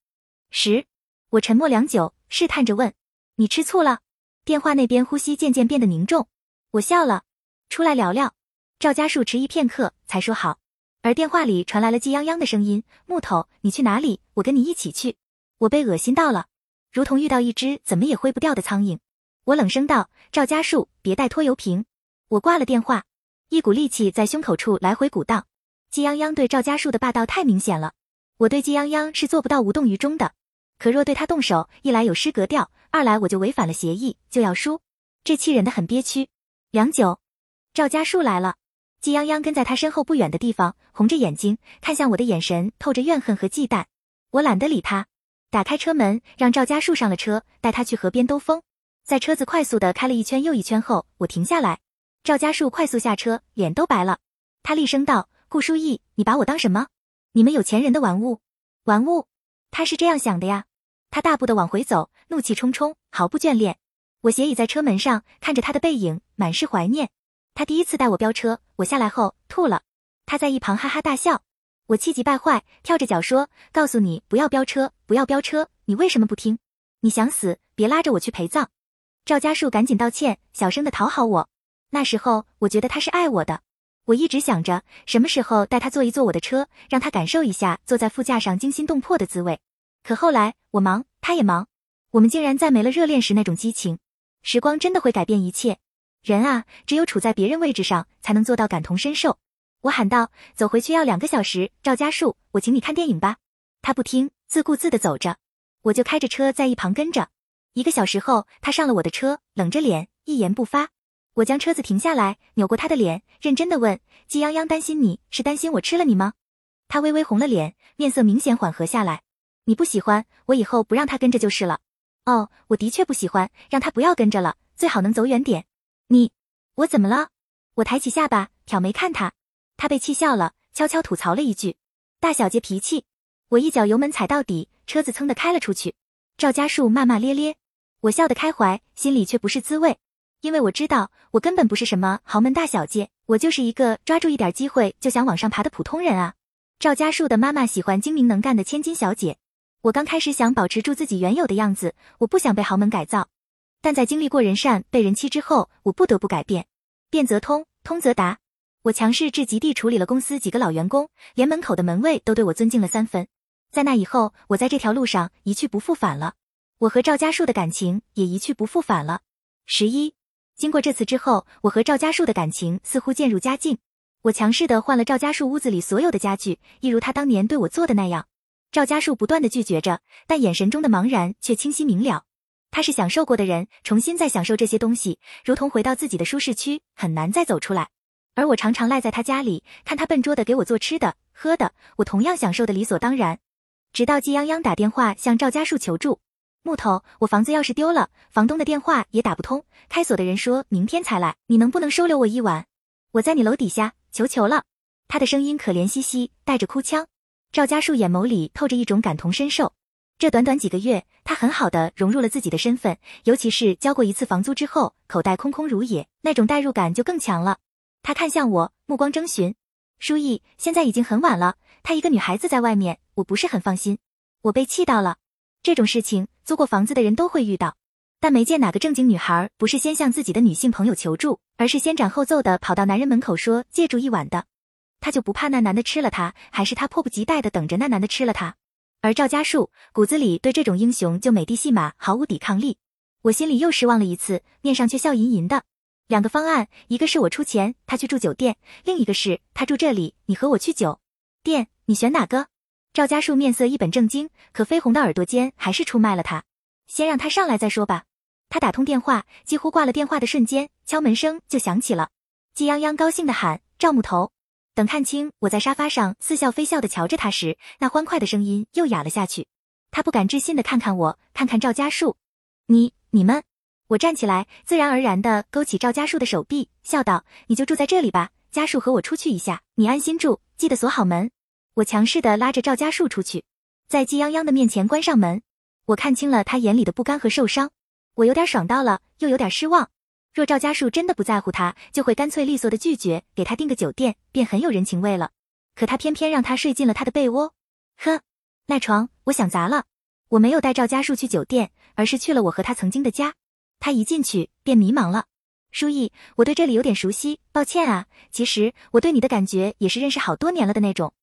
十，我沉默良久，试探着问：“你吃醋了？”电话那边呼吸渐渐变得凝重，我笑了：“出来聊聊。”赵家树迟疑片刻，才说好。而电话里传来了季泱泱的声音：“木头，你去哪里？我跟你一起去。”我被恶心到了，如同遇到一只怎么也挥不掉的苍蝇。我冷声道：“赵家树，别带拖油瓶。”我挂了电话，一股戾气在胸口处来回鼓荡。季泱泱对赵家树的霸道太明显了，我对季泱泱是做不到无动于衷的。可若对他动手，一来有失格调，二来我就违反了协议，就要输，这气忍得很憋屈。良久，赵家树来了。季泱泱跟在他身后不远的地方，红着眼睛看向我的眼神透着怨恨和忌惮。我懒得理他，打开车门，让赵家树上了车，带他去河边兜风。在车子快速的开了一圈又一圈后，我停下来。赵家树快速下车，脸都白了。他厉声道：“顾书义，你把我当什么？你们有钱人的玩物？玩物？他是这样想的呀。”他大步的往回走，怒气冲冲，毫不眷恋。我斜倚在车门上，看着他的背影，满是怀念。他第一次带我飙车，我下来后吐了。他在一旁哈哈大笑，我气急败坏，跳着脚说：“告诉你不要飙车，不要飙车，你为什么不听？你想死，别拉着我去陪葬。”赵家树赶紧道歉，小声的讨好我。那时候我觉得他是爱我的，我一直想着什么时候带他坐一坐我的车，让他感受一下坐在副驾上惊心动魄的滋味。可后来我忙，他也忙，我们竟然再没了热恋时那种激情。时光真的会改变一切。人啊，只有处在别人位置上，才能做到感同身受。我喊道：“走回去要两个小时。”赵家树，我请你看电影吧。他不听，自顾自的走着，我就开着车在一旁跟着。一个小时后，他上了我的车，冷着脸，一言不发。我将车子停下来，扭过他的脸，认真的问：“季泱泱担心你是担心我吃了你吗？”他微微红了脸，面色明显缓和下来。你不喜欢我，以后不让他跟着就是了。哦，我的确不喜欢，让他不要跟着了，最好能走远点。你，我怎么了？我抬起下巴，挑眉看他，他被气笑了，悄悄吐槽了一句：“大小姐脾气。”我一脚油门踩到底，车子噌的开了出去。赵家树骂骂咧咧，我笑得开怀，心里却不是滋味，因为我知道我根本不是什么豪门大小姐，我就是一个抓住一点机会就想往上爬的普通人啊。赵家树的妈妈喜欢精明能干的千金小姐，我刚开始想保持住自己原有的样子，我不想被豪门改造。但在经历过人善被人欺之后，我不得不改变。变则通，通则达。我强势至极地处理了公司几个老员工，连门口的门卫都对我尊敬了三分。在那以后，我在这条路上一去不复返了。我和赵家树的感情也一去不复返了。十一，经过这次之后，我和赵家树的感情似乎渐入佳境。我强势的换了赵家树屋子里所有的家具，一如他当年对我做的那样。赵家树不断的拒绝着，但眼神中的茫然却清晰明了。他是享受过的人，重新再享受这些东西，如同回到自己的舒适区，很难再走出来。而我常常赖在他家里，看他笨拙的给我做吃的、喝的，我同样享受的理所当然。直到季泱泱打电话向赵家树求助，木头，我房子钥匙丢了，房东的电话也打不通，开锁的人说明天才来，你能不能收留我一晚？我在你楼底下，求求了。他的声音可怜兮兮，带着哭腔。赵家树眼眸里透着一种感同身受。这短短几个月，他很好的融入了自己的身份，尤其是交过一次房租之后，口袋空空如也，那种代入感就更强了。他看向我，目光征询：“书意，现在已经很晚了，她一个女孩子在外面，我不是很放心。”我被气到了。这种事情租过房子的人都会遇到，但没见哪个正经女孩不是先向自己的女性朋友求助，而是先斩后奏的跑到男人门口说借住一晚的。她就不怕那男的吃了她，还是她迫不及待的等着那男的吃了她？而赵家树骨子里对这种英雄救美的戏码毫无抵抗力，我心里又失望了一次，面上却笑吟吟的。两个方案，一个是我出钱，他去住酒店；另一个是他住这里，你和我去酒店，你选哪个？赵家树面色一本正经，可绯红的耳朵间还是出卖了他。先让他上来再说吧。他打通电话，几乎挂了电话的瞬间，敲门声就响起了。季泱泱高兴地喊：“赵木头！”等看清我在沙发上似笑非笑地瞧着他时，那欢快的声音又哑了下去。他不敢置信地看看我，看看赵家树：“你、你们。”我站起来，自然而然地勾起赵家树的手臂，笑道：“你就住在这里吧。家树和我出去一下，你安心住，记得锁好门。”我强势地拉着赵家树出去，在季泱泱的面前关上门。我看清了他眼里的不甘和受伤，我有点爽到了，又有点失望。若赵家树真的不在乎他，就会干脆利索的拒绝给他订个酒店，便很有人情味了。可他偏偏让他睡进了他的被窝，呵，那床我想砸了。我没有带赵家树去酒店，而是去了我和他曾经的家。他一进去便迷茫了。书意，我对这里有点熟悉，抱歉啊。其实我对你的感觉也是认识好多年了的那种，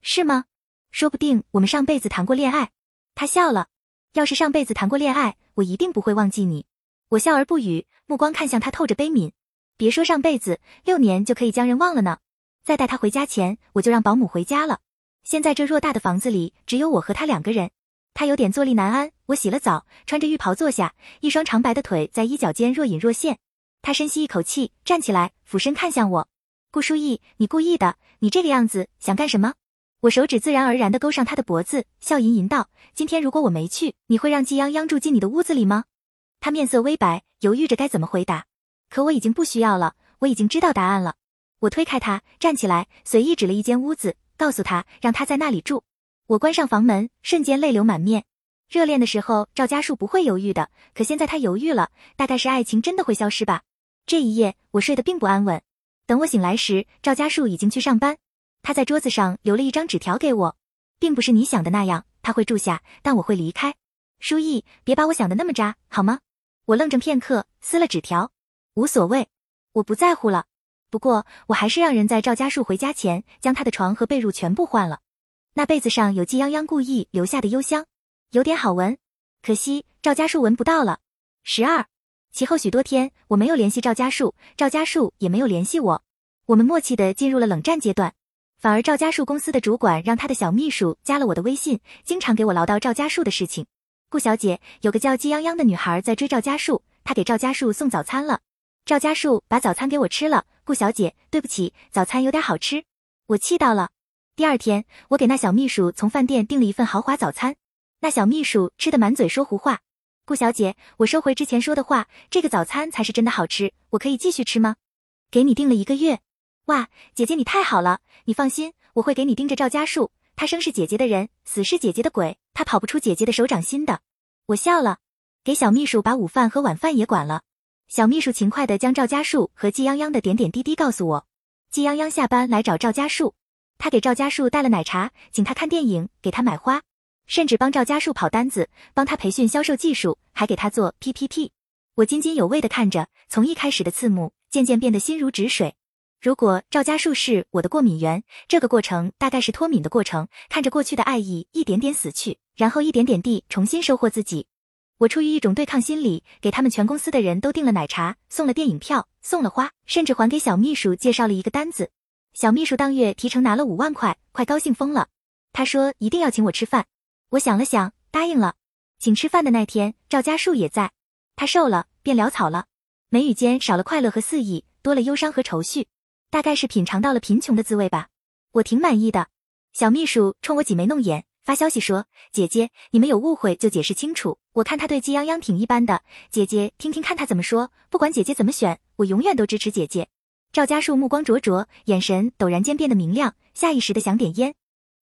是吗？说不定我们上辈子谈过恋爱。他笑了。要是上辈子谈过恋爱，我一定不会忘记你。我笑而不语，目光看向他，透着悲悯。别说上辈子，六年就可以将人忘了呢。在带他回家前，我就让保姆回家了。现在这偌大的房子里，只有我和他两个人。他有点坐立难安。我洗了澡，穿着浴袍坐下，一双长白的腿在衣角间若隐若现。他深吸一口气，站起来，俯身看向我。顾书意，你故意的，你这个样子想干什么？我手指自然而然地勾上他的脖子，笑吟吟道：“今天如果我没去，你会让季泱泱住进你的屋子里吗？”他面色微白，犹豫着该怎么回答。可我已经不需要了，我已经知道答案了。我推开他，站起来，随意指了一间屋子，告诉他让他在那里住。我关上房门，瞬间泪流满面。热恋的时候，赵家树不会犹豫的，可现在他犹豫了，大概是爱情真的会消失吧。这一夜，我睡得并不安稳。等我醒来时，赵家树已经去上班。他在桌子上留了一张纸条给我，并不是你想的那样，他会住下，但我会离开。书意，别把我想的那么渣，好吗？我愣怔片刻，撕了纸条，无所谓，我不在乎了。不过我还是让人在赵家树回家前，将他的床和被褥全部换了。那被子上有季泱泱故意留下的幽香，有点好闻，可惜赵家树闻不到了。十二，其后许多天，我没有联系赵家树，赵家树也没有联系我，我们默契的进入了冷战阶段。反而赵家树公司的主管让他的小秘书加了我的微信，经常给我唠叨赵家树的事情。顾小姐，有个叫季泱泱的女孩在追赵家树，她给赵家树送早餐了。赵家树把早餐给我吃了。顾小姐，对不起，早餐有点好吃，我气到了。第二天，我给那小秘书从饭店订了一份豪华早餐，那小秘书吃的满嘴说胡话。顾小姐，我收回之前说的话，这个早餐才是真的好吃，我可以继续吃吗？给你订了一个月。哇，姐姐你太好了！你放心，我会给你盯着赵家树，他生是姐姐的人，死是姐姐的鬼，他跑不出姐姐的手掌心的。我笑了，给小秘书把午饭和晚饭也管了。小秘书勤快地将赵家树和季泱泱的点点滴滴告诉我。季泱泱下班来找赵家树，他给赵家树带了奶茶，请他看电影，给他买花，甚至帮赵家树跑单子，帮他培训销售技术，还给他做 PPT。我津津有味地看着，从一开始的刺目，渐渐变得心如止水。如果赵家树是我的过敏源，这个过程大概是脱敏的过程，看着过去的爱意一点点死去，然后一点点地重新收获自己。我出于一种对抗心理，给他们全公司的人都订了奶茶，送了电影票，送了花，甚至还给小秘书介绍了一个单子。小秘书当月提成拿了五万块，快高兴疯了。他说一定要请我吃饭。我想了想，答应了。请吃饭的那天，赵家树也在。他瘦了，变潦草了，眉宇间少了快乐和肆意，多了忧伤和愁绪。大概是品尝到了贫穷的滋味吧，我挺满意的。小秘书冲我挤眉弄眼，发消息说：“姐姐，你们有误会就解释清楚。我看他对季泱泱挺一般的，姐姐听听看他怎么说。不管姐姐怎么选，我永远都支持姐姐。”赵家树目光灼灼，眼神陡然间变得明亮，下意识的想点烟，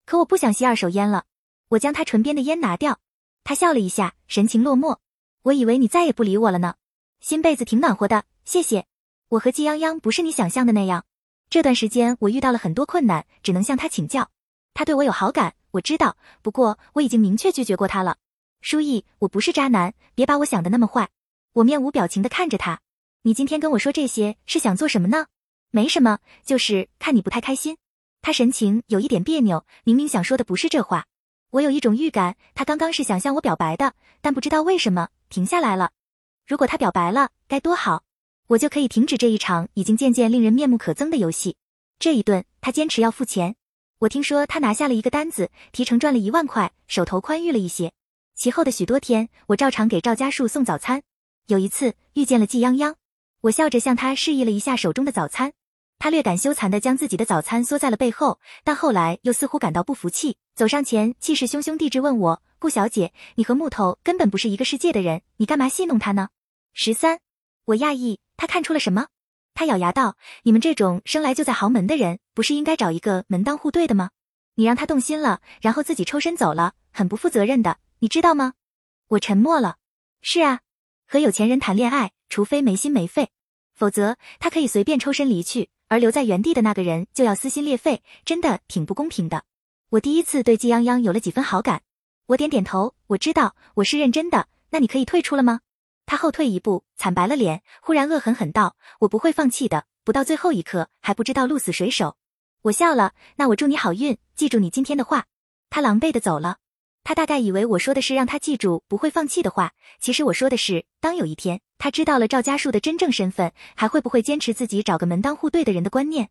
可我不想吸二手烟了。我将他唇边的烟拿掉，他笑了一下，神情落寞。我以为你再也不理我了呢。新被子挺暖和的，谢谢。我和季泱泱不是你想象的那样。这段时间我遇到了很多困难，只能向他请教。他对我有好感，我知道，不过我已经明确拒绝过他了。书意，我不是渣男，别把我想的那么坏。我面无表情的看着他，你今天跟我说这些是想做什么呢？没什么，就是看你不太开心。他神情有一点别扭，明明想说的不是这话。我有一种预感，他刚刚是想向我表白的，但不知道为什么停下来了。如果他表白了，该多好。我就可以停止这一场已经渐渐令人面目可憎的游戏。这一顿他坚持要付钱。我听说他拿下了一个单子，提成赚了一万块，手头宽裕了一些。其后的许多天，我照常给赵家树送早餐。有一次遇见了季泱泱，我笑着向他示意了一下手中的早餐。他略感羞惭地将自己的早餐缩在了背后，但后来又似乎感到不服气，走上前，气势汹汹地质问我：“顾小姐，你和木头根本不是一个世界的人，你干嘛戏弄他呢？”十三，我讶异，他看出了什么？他咬牙道：“你们这种生来就在豪门的人，不是应该找一个门当户对的吗？你让他动心了，然后自己抽身走了，很不负责任的，你知道吗？”我沉默了。是啊，和有钱人谈恋爱，除非没心没肺，否则他可以随便抽身离去。而留在原地的那个人就要撕心裂肺，真的挺不公平的。我第一次对季泱泱有了几分好感，我点点头，我知道我是认真的。那你可以退出了吗？他后退一步，惨白了脸，忽然恶狠狠道：“我不会放弃的，不到最后一刻还不知道鹿死谁手。”我笑了，那我祝你好运，记住你今天的话。他狼狈的走了。他大概以为我说的是让他记住不会放弃的话，其实我说的是，当有一天他知道了赵家树的真正身份，还会不会坚持自己找个门当户对的人的观念？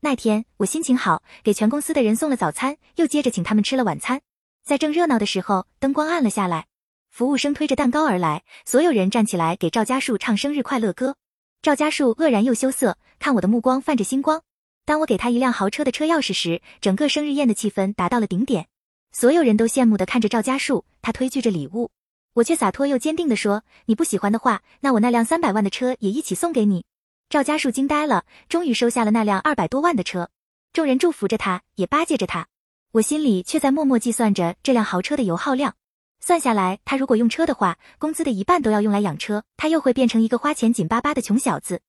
那天我心情好，给全公司的人送了早餐，又接着请他们吃了晚餐。在正热闹的时候，灯光暗了下来，服务生推着蛋糕而来，所有人站起来给赵家树唱生日快乐歌。赵家树愕然又羞涩，看我的目光泛着星光。当我给他一辆豪车的车钥匙时，整个生日宴的气氛达到了顶点。所有人都羡慕的看着赵家树，他推拒着礼物，我却洒脱又坚定的说：“你不喜欢的话，那我那辆三百万的车也一起送给你。”赵家树惊呆了，终于收下了那辆二百多万的车。众人祝福着他，也巴结着他，我心里却在默默计算着这辆豪车的油耗量。算下来，他如果用车的话，工资的一半都要用来养车，他又会变成一个花钱紧巴巴的穷小子。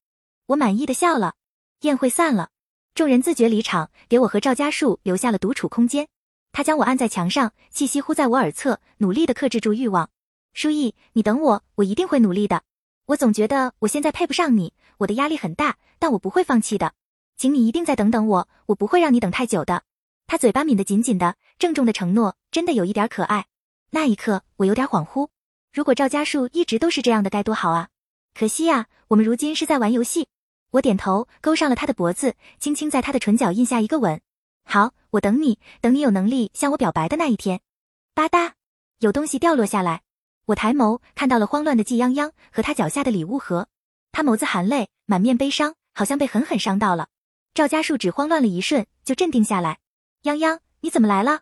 我满意的笑了。宴会散了，众人自觉离场，给我和赵家树留下了独处空间。他将我按在墙上，气息呼在我耳侧，努力的克制住欲望。舒逸，你等我，我一定会努力的。我总觉得我现在配不上你，我的压力很大，但我不会放弃的。请你一定再等等我，我不会让你等太久的。他嘴巴抿得紧紧的，郑重的承诺，真的有一点可爱。那一刻，我有点恍惚。如果赵家树一直都是这样的，该多好啊！可惜呀，我们如今是在玩游戏。我点头，勾上了他的脖子，轻轻在他的唇角印下一个吻。好，我等你，等你有能力向我表白的那一天。吧嗒，有东西掉落下来。我抬眸看到了慌乱的季泱泱和他脚下的礼物盒，他眸子含泪，满面悲伤，好像被狠狠伤到了。赵家树只慌乱了一瞬，就镇定下来。泱泱，你怎么来了？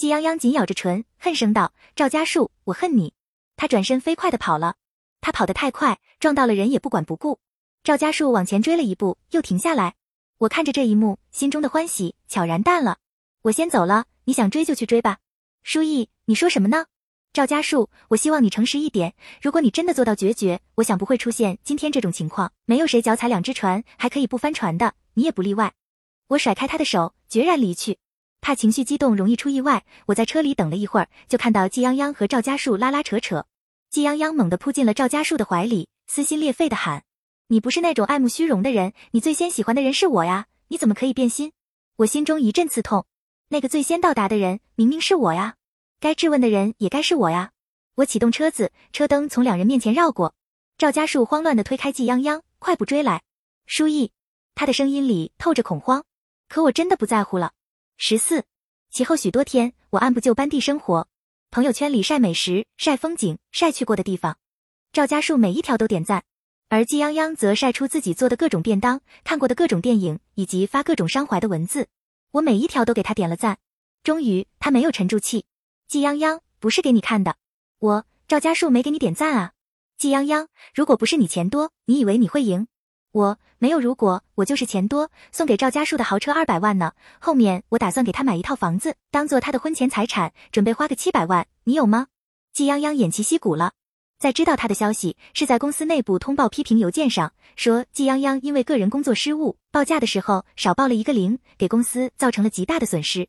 季泱泱紧咬着唇，恨声道：“赵家树，我恨你！”他转身飞快的跑了。他跑得太快，撞到了人也不管不顾。赵家树往前追了一步，又停下来。我看着这一幕，心中的欢喜悄然淡了。我先走了，你想追就去追吧。舒逸，你说什么呢？赵家树，我希望你诚实一点。如果你真的做到决绝，我想不会出现今天这种情况。没有谁脚踩两只船还可以不翻船的，你也不例外。我甩开他的手，决然离去。怕情绪激动容易出意外，我在车里等了一会儿，就看到季泱泱和赵家树拉拉扯扯。季泱泱猛地扑进了赵家树的怀里，撕心裂肺的喊。你不是那种爱慕虚荣的人，你最先喜欢的人是我呀，你怎么可以变心？我心中一阵刺痛，那个最先到达的人明明是我呀，该质问的人也该是我呀。我启动车子，车灯从两人面前绕过，赵家树慌乱地推开季泱泱，快步追来。舒逸，他的声音里透着恐慌，可我真的不在乎了。十四，其后许多天，我按部就班地生活，朋友圈里晒美食、晒风景、晒去过的地方，赵家树每一条都点赞。而季泱泱则晒出自己做的各种便当、看过的各种电影，以及发各种伤怀的文字。我每一条都给他点了赞。终于，他没有沉住气。季泱泱，不是给你看的。我赵家树没给你点赞啊。季泱泱，如果不是你钱多，你以为你会赢？我没有如果，我就是钱多，送给赵家树的豪车二百万呢。后面我打算给他买一套房子，当做他的婚前财产，准备花个七百万。你有吗？季泱泱偃旗息鼓了。在知道他的消息是在公司内部通报批评邮件上，说季泱泱因为个人工作失误，报价的时候少报了一个零，给公司造成了极大的损失。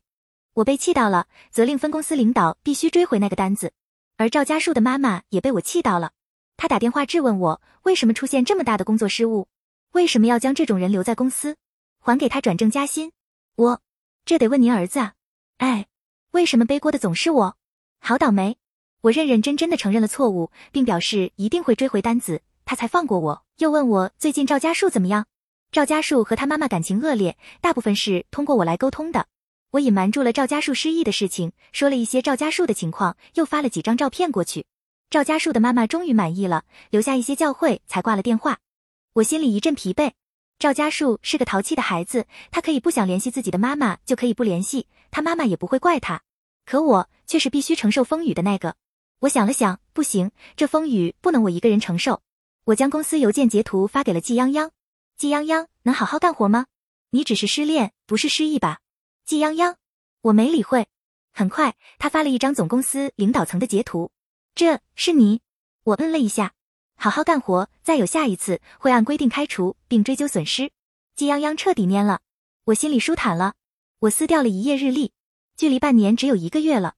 我被气到了，责令分公司领导必须追回那个单子。而赵家树的妈妈也被我气到了，她打电话质问我为什么出现这么大的工作失误，为什么要将这种人留在公司，还给他转正加薪？我这得问您儿子啊！哎，为什么背锅的总是我？好倒霉！我认认真真的承认了错误，并表示一定会追回单子，他才放过我。又。问我最近赵家树怎么样。赵家树和他妈妈感情恶劣，大部分是通过我来沟通的。我隐瞒住了赵家树失忆的事情，说了一些赵家树的情况，又发了几张照片过去。赵家树的妈妈终于满意了，留下一些教诲，才挂了电话。我心里一阵疲惫。赵家树是个淘气的孩子，他可以不想联系自己的妈妈，就可以不联系，他妈妈也不会怪他。可我却是必须承受风雨的那个。我想了想，不行，这风雨不能我一个人承受。我将公司邮件截图发给了季泱泱。季泱泱，能好好干活吗？你只是失恋，不是失忆吧？季泱泱，我没理会。很快，他发了一张总公司领导层的截图。这是你？我嗯了一下。好好干活，再有下一次会按规定开除并追究损失。季泱泱彻底蔫了，我心里舒坦了。我撕掉了一页日历，距离半年只有一个月了。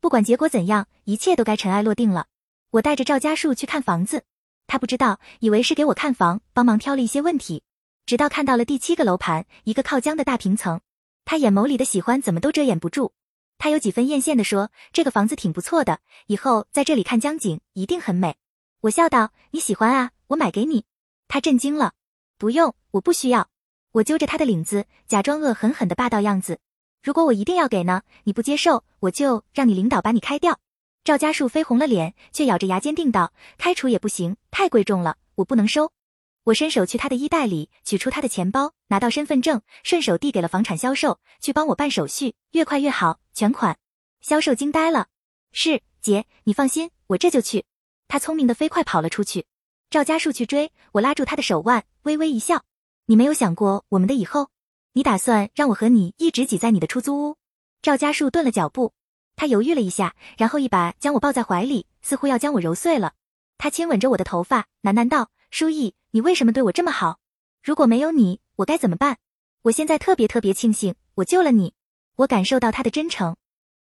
不管结果怎样，一切都该尘埃落定了。我带着赵家树去看房子，他不知道，以为是给我看房，帮忙挑了一些问题。直到看到了第七个楼盘，一个靠江的大平层，他眼眸里的喜欢怎么都遮掩不住。他有几分艳羡的说：“这个房子挺不错的，以后在这里看江景一定很美。”我笑道：“你喜欢啊，我买给你。”他震惊了：“不用，我不需要。”我揪着他的领子，假装恶狠狠的霸道样子。如果我一定要给呢？你不接受，我就让你领导把你开掉。赵家树绯红了脸，却咬着牙坚定道：“开除也不行，太贵重了，我不能收。”我伸手去他的衣袋里取出他的钱包，拿到身份证，顺手递给了房产销售，去帮我办手续，越快越好，全款。销售惊呆了：“是姐，你放心，我这就去。”他聪明的飞快跑了出去。赵家树去追我，拉住他的手腕，微微一笑：“你没有想过我们的以后？”你打算让我和你一直挤在你的出租屋？赵家树顿了脚步，他犹豫了一下，然后一把将我抱在怀里，似乎要将我揉碎了。他亲吻着我的头发，喃喃道：“舒逸，你为什么对我这么好？如果没有你，我该怎么办？我现在特别特别庆幸，我救了你。”我感受到他的真诚。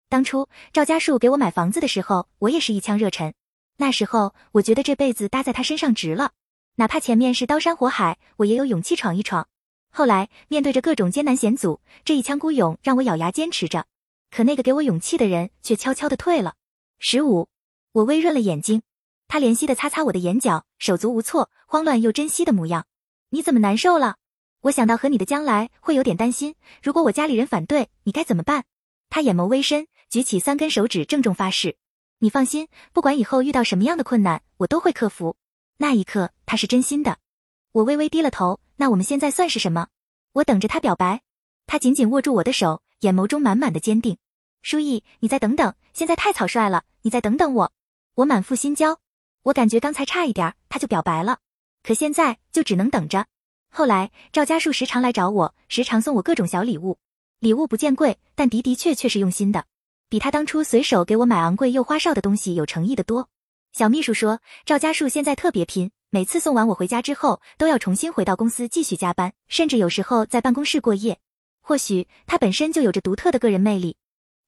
当初赵家树给我买房子的时候，我也是一腔热忱。那时候我觉得这辈子搭在他身上值了，哪怕前面是刀山火海，我也有勇气闯一闯。后来面对着各种艰难险阻，这一腔孤勇让我咬牙坚持着。可那个给我勇气的人却悄悄的退了。十五，我微润了眼睛，他怜惜的擦擦我的眼角，手足无措，慌乱又珍惜的模样。你怎么难受了？我想到和你的将来会有点担心。如果我家里人反对，你该怎么办？他眼眸微深，举起三根手指，郑重发誓：你放心，不管以后遇到什么样的困难，我都会克服。那一刻，他是真心的。我微微低了头。那我们现在算是什么？我等着他表白。他紧紧握住我的手，眼眸中满满的坚定。舒逸，你再等等，现在太草率了。你再等等我。我满腹心焦。我感觉刚才差一点他就表白了，可现在就只能等着。后来赵家树时常来找我，时常送我各种小礼物。礼物不见贵，但的的确确是用心的，比他当初随手给我买昂贵又花哨的东西有诚意的多。小秘书说，赵家树现在特别拼。每次送完我回家之后，都要重新回到公司继续加班，甚至有时候在办公室过夜。或许他本身就有着独特的个人魅力。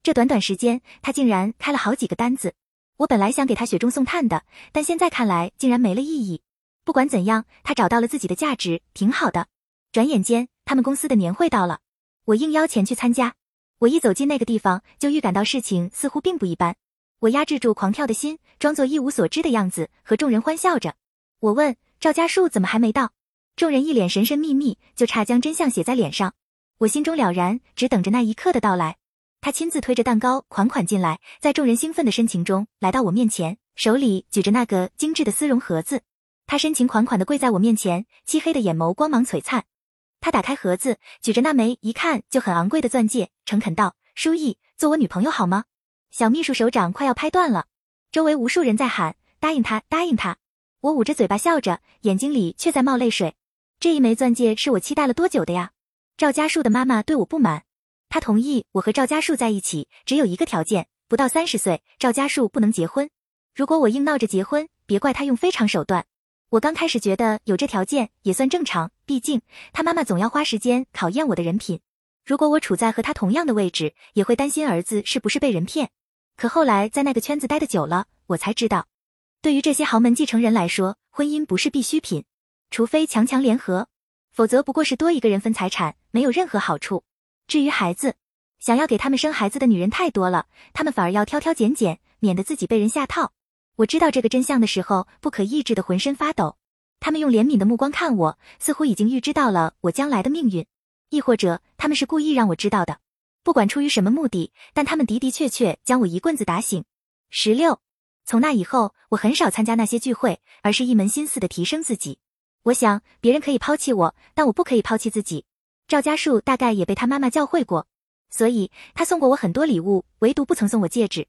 这短短时间，他竟然开了好几个单子。我本来想给他雪中送炭的，但现在看来竟然没了意义。不管怎样，他找到了自己的价值，挺好的。转眼间，他们公司的年会到了，我应邀前去参加。我一走进那个地方，就预感到事情似乎并不一般。我压制住狂跳的心，装作一无所知的样子，和众人欢笑着。我问赵家树怎么还没到，众人一脸神神秘秘，就差将真相写在脸上。我心中了然，只等着那一刻的到来。他亲自推着蛋糕款款进来，在众人兴奋的深情中来到我面前，手里举着那个精致的丝绒盒子。他深情款款的跪在我面前，漆黑的眼眸光芒璀璨。他打开盒子，举着那枚一看就很昂贵的钻戒，诚恳道：“舒逸，做我女朋友好吗？”小秘书手掌快要拍断了，周围无数人在喊：“答应他，答应他。”我捂着嘴巴笑着，眼睛里却在冒泪水。这一枚钻戒是我期待了多久的呀？赵家树的妈妈对我不满，她同意我和赵家树在一起，只有一个条件：不到三十岁，赵家树不能结婚。如果我硬闹着结婚，别怪他用非常手段。我刚开始觉得有这条件也算正常，毕竟他妈妈总要花时间考验我的人品。如果我处在和他同样的位置，也会担心儿子是不是被人骗。可后来在那个圈子待的久了，我才知道。对于这些豪门继承人来说，婚姻不是必需品，除非强强联合，否则不过是多一个人分财产，没有任何好处。至于孩子，想要给他们生孩子的女人太多了，他们反而要挑挑拣拣，免得自己被人下套。我知道这个真相的时候，不可抑制的浑身发抖。他们用怜悯的目光看我，似乎已经预知到了我将来的命运，亦或者他们是故意让我知道的。不管出于什么目的，但他们的的确确将我一棍子打醒。十六，从那以后，我很少参加那些聚会，而是一门心思的提升自己。我想别人可以抛弃我，但我不可以抛弃自己。赵家树大概也被他妈妈教会过，所以他送过我很多礼物，唯独不曾送我戒指。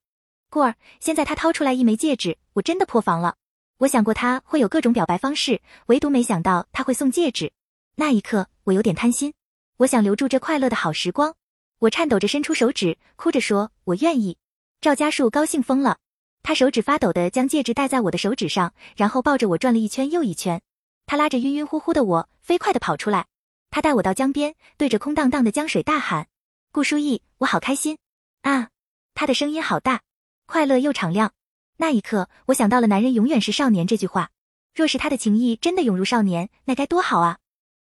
过儿，现在他掏出来一枚戒指，我真的破防了。我想过他会有各种表白方式，唯独没想到他会送戒指。那一刻，我有点贪心，我想留住这快乐的好时光。我颤抖着伸出手指，哭着说：“我愿意。”赵家树高兴疯了，他手指发抖的将戒指戴在我的手指上，然后抱着我转了一圈又一圈。他拉着晕晕乎乎的我，飞快的跑出来。他带我到江边，对着空荡荡的江水大喊：“顾书意，我好开心啊！”他的声音好大，快乐又敞亮。那一刻，我想到了“男人永远是少年”这句话。若是他的情谊真的涌入少年，那该多好啊！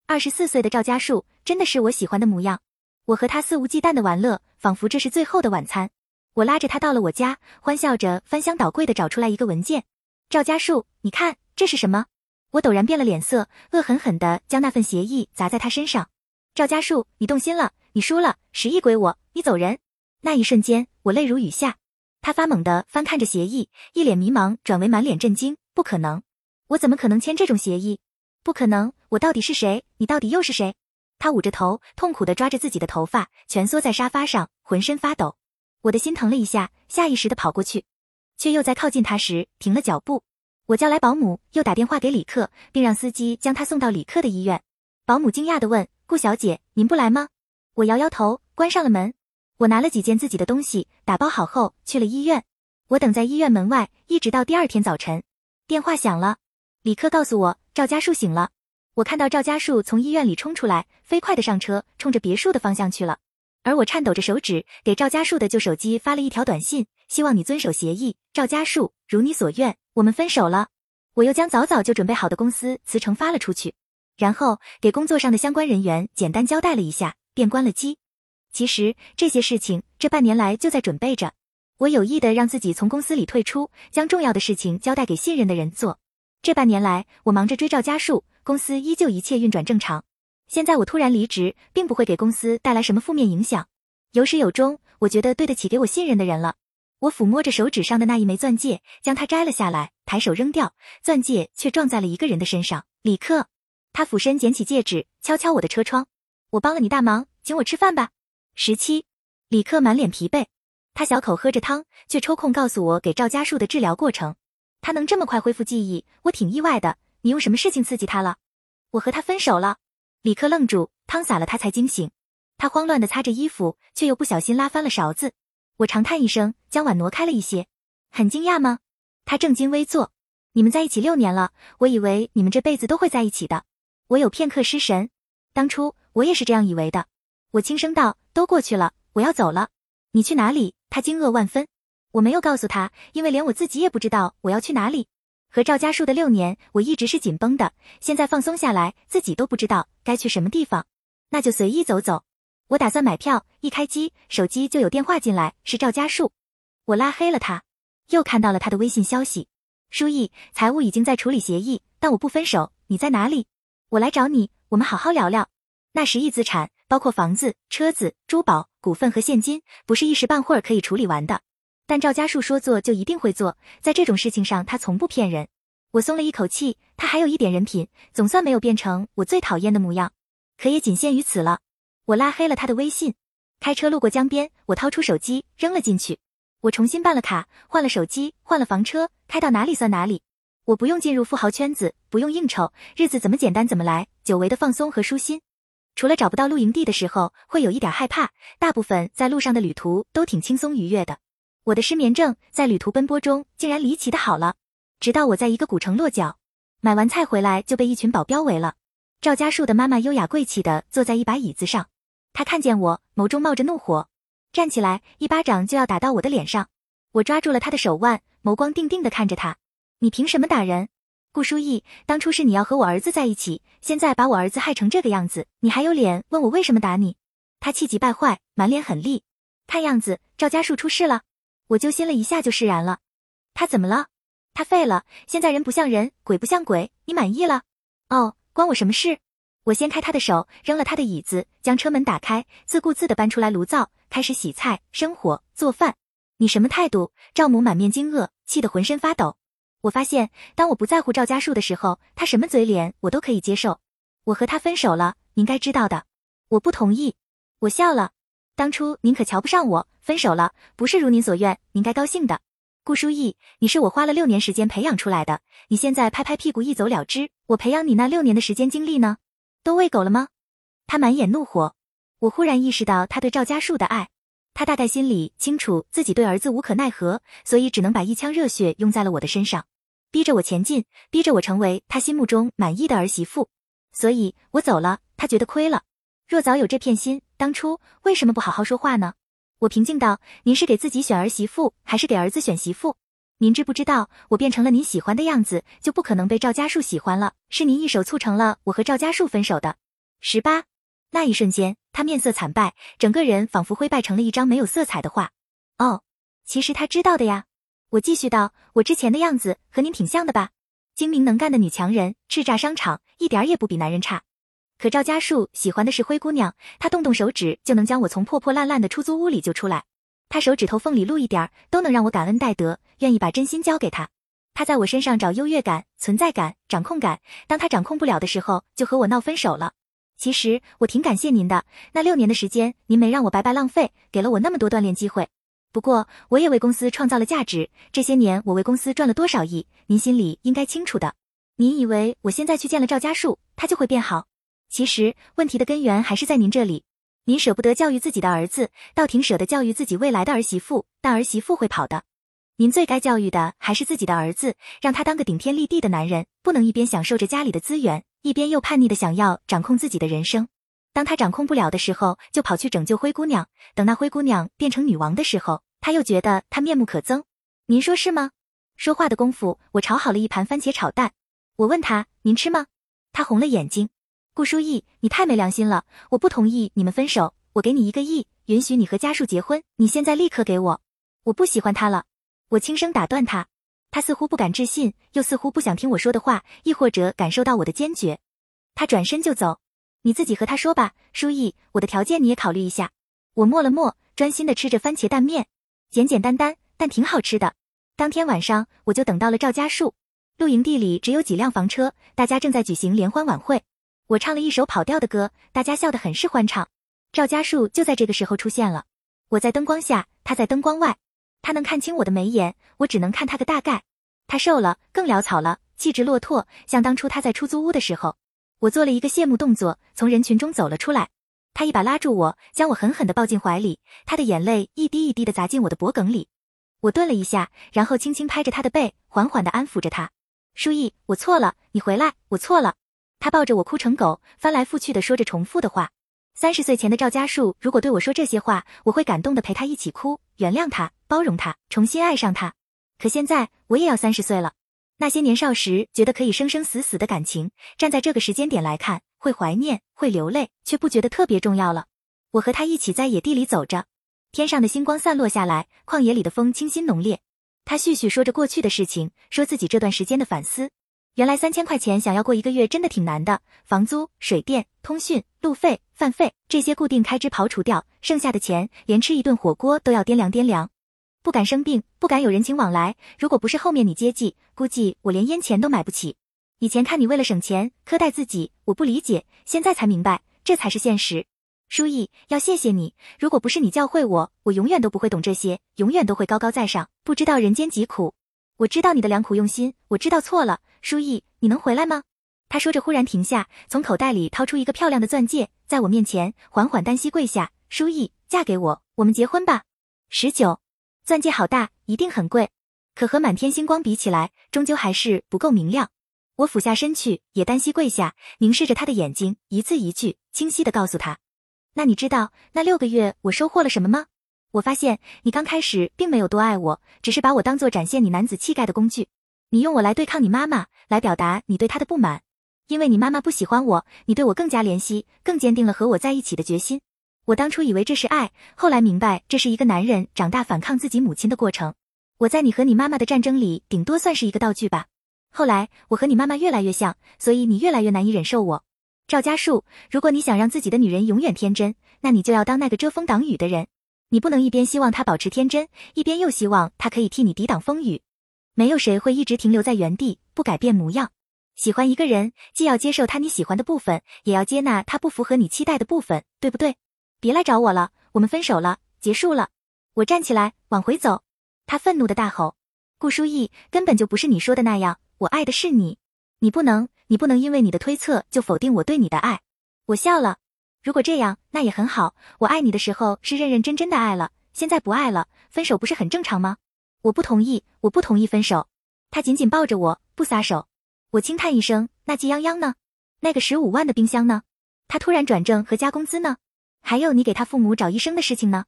二十四岁的赵家树真的是我喜欢的模样。我和他肆无忌惮的玩乐，仿佛这是最后的晚餐。我拉着他到了我家，欢笑着翻箱倒柜的找出来一个文件。赵家树，你看这是什么？我陡然变了脸色，恶狠狠地将那份协议砸在他身上。赵家树，你动心了，你输了，十亿归我，你走人。那一瞬间，我泪如雨下。他发懵地翻看着协议，一脸迷茫转为满脸震惊。不可能，我怎么可能签这种协议？不可能，我到底是谁？你到底又是谁？他捂着头，痛苦地抓着自己的头发，蜷缩在沙发上，浑身发抖。我的心疼了一下，下意识地跑过去，却又在靠近他时停了脚步。我叫来保姆，又打电话给李克，并让司机将他送到李克的医院。保姆惊讶地问：“顾小姐，您不来吗？”我摇摇头，关上了门。我拿了几件自己的东西，打包好后去了医院。我等在医院门外，一直到第二天早晨。电话响了，李克告诉我赵家树醒了。我看到赵家树从医院里冲出来，飞快的上车，冲着别墅的方向去了。而我颤抖着手指给赵家树的旧手机发了一条短信，希望你遵守协议。赵家树，如你所愿，我们分手了。我又将早早就准备好的公司辞呈发了出去，然后给工作上的相关人员简单交代了一下，便关了机。其实这些事情这半年来就在准备着。我有意的让自己从公司里退出，将重要的事情交代给信任的人做。这半年来，我忙着追赵家树。公司依旧一切运转正常。现在我突然离职，并不会给公司带来什么负面影响。有始有终，我觉得对得起给我信任的人了。我抚摸着手指上的那一枚钻戒，将它摘了下来，抬手扔掉，钻戒却撞在了一个人的身上。李克，他俯身捡起戒指，敲敲我的车窗。我帮了你大忙，请我吃饭吧。十七，李克满脸疲惫，他小口喝着汤，却抽空告诉我给赵家树的治疗过程。他能这么快恢复记忆，我挺意外的。你用什么事情刺激他了？我和他分手了。李克愣住，汤洒了，他才惊醒。他慌乱的擦着衣服，却又不小心拉翻了勺子。我长叹一声，将碗挪开了一些。很惊讶吗？他正襟危坐。你们在一起六年了，我以为你们这辈子都会在一起的。我有片刻失神。当初我也是这样以为的。我轻声道：“都过去了，我要走了。”你去哪里？他惊愕万分。我没有告诉他，因为连我自己也不知道我要去哪里。和赵家树的六年，我一直是紧绷的。现在放松下来，自己都不知道该去什么地方，那就随意走走。我打算买票，一开机，手机就有电话进来，是赵家树。我拉黑了他，又看到了他的微信消息。书意，财务已经在处理协议，但我不分手。你在哪里？我来找你，我们好好聊聊。那十亿资产，包括房子、车子、珠宝、股份和现金，不是一时半会儿可以处理完的。但赵家树说做就一定会做，在这种事情上他从不骗人。我松了一口气，他还有一点人品，总算没有变成我最讨厌的模样，可也仅限于此了。我拉黑了他的微信，开车路过江边，我掏出手机扔了进去。我重新办了卡，换了手机，换了房车，开到哪里算哪里。我不用进入富豪圈子，不用应酬，日子怎么简单怎么来，久违的放松和舒心。除了找不到露营地的时候会有一点害怕，大部分在路上的旅途都挺轻松愉悦的。我的失眠症在旅途奔波中竟然离奇的好了，直到我在一个古城落脚，买完菜回来就被一群保镖围了。赵家树的妈妈优雅贵气的坐在一把椅子上，她看见我，眸中冒着怒火，站起来一巴掌就要打到我的脸上。我抓住了他的手腕，眸光定定的看着他：“你凭什么打人？顾书意，当初是你要和我儿子在一起，现在把我儿子害成这个样子，你还有脸问我为什么打你？”他气急败坏，满脸狠厉，看样子赵家树出事了。我揪心了一下就释然了，他怎么了？他废了，现在人不像人，鬼不像鬼，你满意了？哦，关我什么事？我掀开他的手，扔了他的椅子，将车门打开，自顾自地搬出来炉灶，开始洗菜、生火、做饭。你什么态度？赵母满面惊愕，气得浑身发抖。我发现，当我不在乎赵家树的时候，他什么嘴脸我都可以接受。我和他分手了，您该知道的。我不同意。我笑了。当初您可瞧不上我，分手了，不是如您所愿，您该高兴的。顾书义，你是我花了六年时间培养出来的，你现在拍拍屁股一走了之，我培养你那六年的时间精力呢，都喂狗了吗？他满眼怒火。我忽然意识到他对赵家树的爱，他大概心里清楚自己对儿子无可奈何，所以只能把一腔热血用在了我的身上，逼着我前进，逼着我成为他心目中满意的儿媳妇。所以我走了，他觉得亏了。若早有这片心，当初为什么不好好说话呢？我平静道：“您是给自己选儿媳妇，还是给儿子选媳妇？您知不知道，我变成了您喜欢的样子，就不可能被赵家树喜欢了。是您一手促成了我和赵家树分手的。”十八，那一瞬间，他面色惨败，整个人仿佛灰败成了一张没有色彩的画。哦，其实他知道的呀。我继续道：“我之前的样子和您挺像的吧？精明能干的女强人，叱咤商场，一点也不比男人差。”可赵家树喜欢的是灰姑娘，他动动手指就能将我从破破烂烂的出租屋里救出来。他手指头缝里露一点都能让我感恩戴德，愿意把真心交给他。他在我身上找优越感、存在感、掌控感。当他掌控不了的时候，就和我闹分手了。其实我挺感谢您的，那六年的时间，您没让我白白浪费，给了我那么多锻炼机会。不过我也为公司创造了价值，这些年我为公司赚了多少亿，您心里应该清楚的。您以为我现在去见了赵家树，他就会变好？其实问题的根源还是在您这里，您舍不得教育自己的儿子，倒挺舍得教育自己未来的儿媳妇，但儿媳妇会跑的。您最该教育的还是自己的儿子，让他当个顶天立地的男人，不能一边享受着家里的资源，一边又叛逆的想要掌控自己的人生。当他掌控不了的时候，就跑去拯救灰姑娘。等那灰姑娘变成女王的时候，他又觉得她面目可憎。您说是吗？说话的功夫，我炒好了一盘番茄炒蛋。我问他：“您吃吗？”他红了眼睛。顾书意，你太没良心了！我不同意你们分手，我给你一个亿，允许你和家树结婚。你现在立刻给我！我不喜欢他了。我轻声打断他，他似乎不敢置信，又似乎不想听我说的话，亦或者感受到我的坚决。他转身就走。你自己和他说吧，书义，我的条件你也考虑一下。我默了默，专心的吃着番茄蛋面，简简单单，但挺好吃的。当天晚上，我就等到了赵家树。露营地里只有几辆房车，大家正在举行联欢晚会。我唱了一首跑调的歌，大家笑得很是欢畅。赵家树就在这个时候出现了。我在灯光下，他在灯光外。他能看清我的眉眼，我只能看他个大概。他瘦了，更潦草了，气质落拓，像当初他在出租屋的时候。我做了一个谢幕动作，从人群中走了出来。他一把拉住我，将我狠狠地抱进怀里，他的眼泪一滴一滴地砸进我的脖梗里。我顿了一下，然后轻轻拍着他的背，缓缓地安抚着他。书意，我错了，你回来，我错了。他抱着我哭成狗，翻来覆去的说着重复的话。三十岁前的赵家树，如果对我说这些话，我会感动的陪他一起哭，原谅他，包容他，重新爱上他。可现在我也要三十岁了，那些年少时觉得可以生生死死的感情，站在这个时间点来看，会怀念，会流泪，却不觉得特别重要了。我和他一起在野地里走着，天上的星光散落下来，旷野里的风清新浓烈。他絮絮说着过去的事情，说自己这段时间的反思。原来三千块钱想要过一个月真的挺难的，房租、水电、通讯、路费、饭费这些固定开支刨除掉，剩下的钱连吃一顿火锅都要掂量掂量。不敢生病，不敢有人情往来。如果不是后面你接济，估计我连烟钱都买不起。以前看你为了省钱苛待自己，我不理解，现在才明白这才是现实。书意，要谢谢你，如果不是你教会我，我永远都不会懂这些，永远都会高高在上，不知道人间疾苦。我知道你的良苦用心，我知道错了。书意，你能回来吗？他说着，忽然停下，从口袋里掏出一个漂亮的钻戒，在我面前缓缓单膝跪下。书意，嫁给我，我们结婚吧。十九，钻戒好大，一定很贵，可和满天星光比起来，终究还是不够明亮。我俯下身去，也单膝跪下，凝视着他的眼睛，一字一句清晰的告诉他：那你知道那六个月我收获了什么吗？我发现你刚开始并没有多爱我，只是把我当做展现你男子气概的工具。你用我来对抗你妈妈，来表达你对她的不满。因为你妈妈不喜欢我，你对我更加怜惜，更坚定了和我在一起的决心。我当初以为这是爱，后来明白这是一个男人长大反抗自己母亲的过程。我在你和你妈妈的战争里，顶多算是一个道具吧。后来我和你妈妈越来越像，所以你越来越难以忍受我。赵家树，如果你想让自己的女人永远天真，那你就要当那个遮风挡雨的人。你不能一边希望她保持天真，一边又希望她可以替你抵挡风雨。没有谁会一直停留在原地，不改变模样。喜欢一个人，既要接受他你喜欢的部分，也要接纳他不符合你期待的部分，对不对？别来找我了，我们分手了，结束了。我站起来往回走，他愤怒的大吼：“顾书意，根本就不是你说的那样，我爱的是你，你不能，你不能因为你的推测就否定我对你的爱。”我笑了，如果这样，那也很好。我爱你的时候是认认真真的爱了，现在不爱了，分手不是很正常吗？我不同意，我不同意分手。他紧紧抱着我，不撒手。我轻叹一声：“那季泱泱呢？那个十五万的冰箱呢？他突然转正和加工资呢？还有你给他父母找医生的事情呢？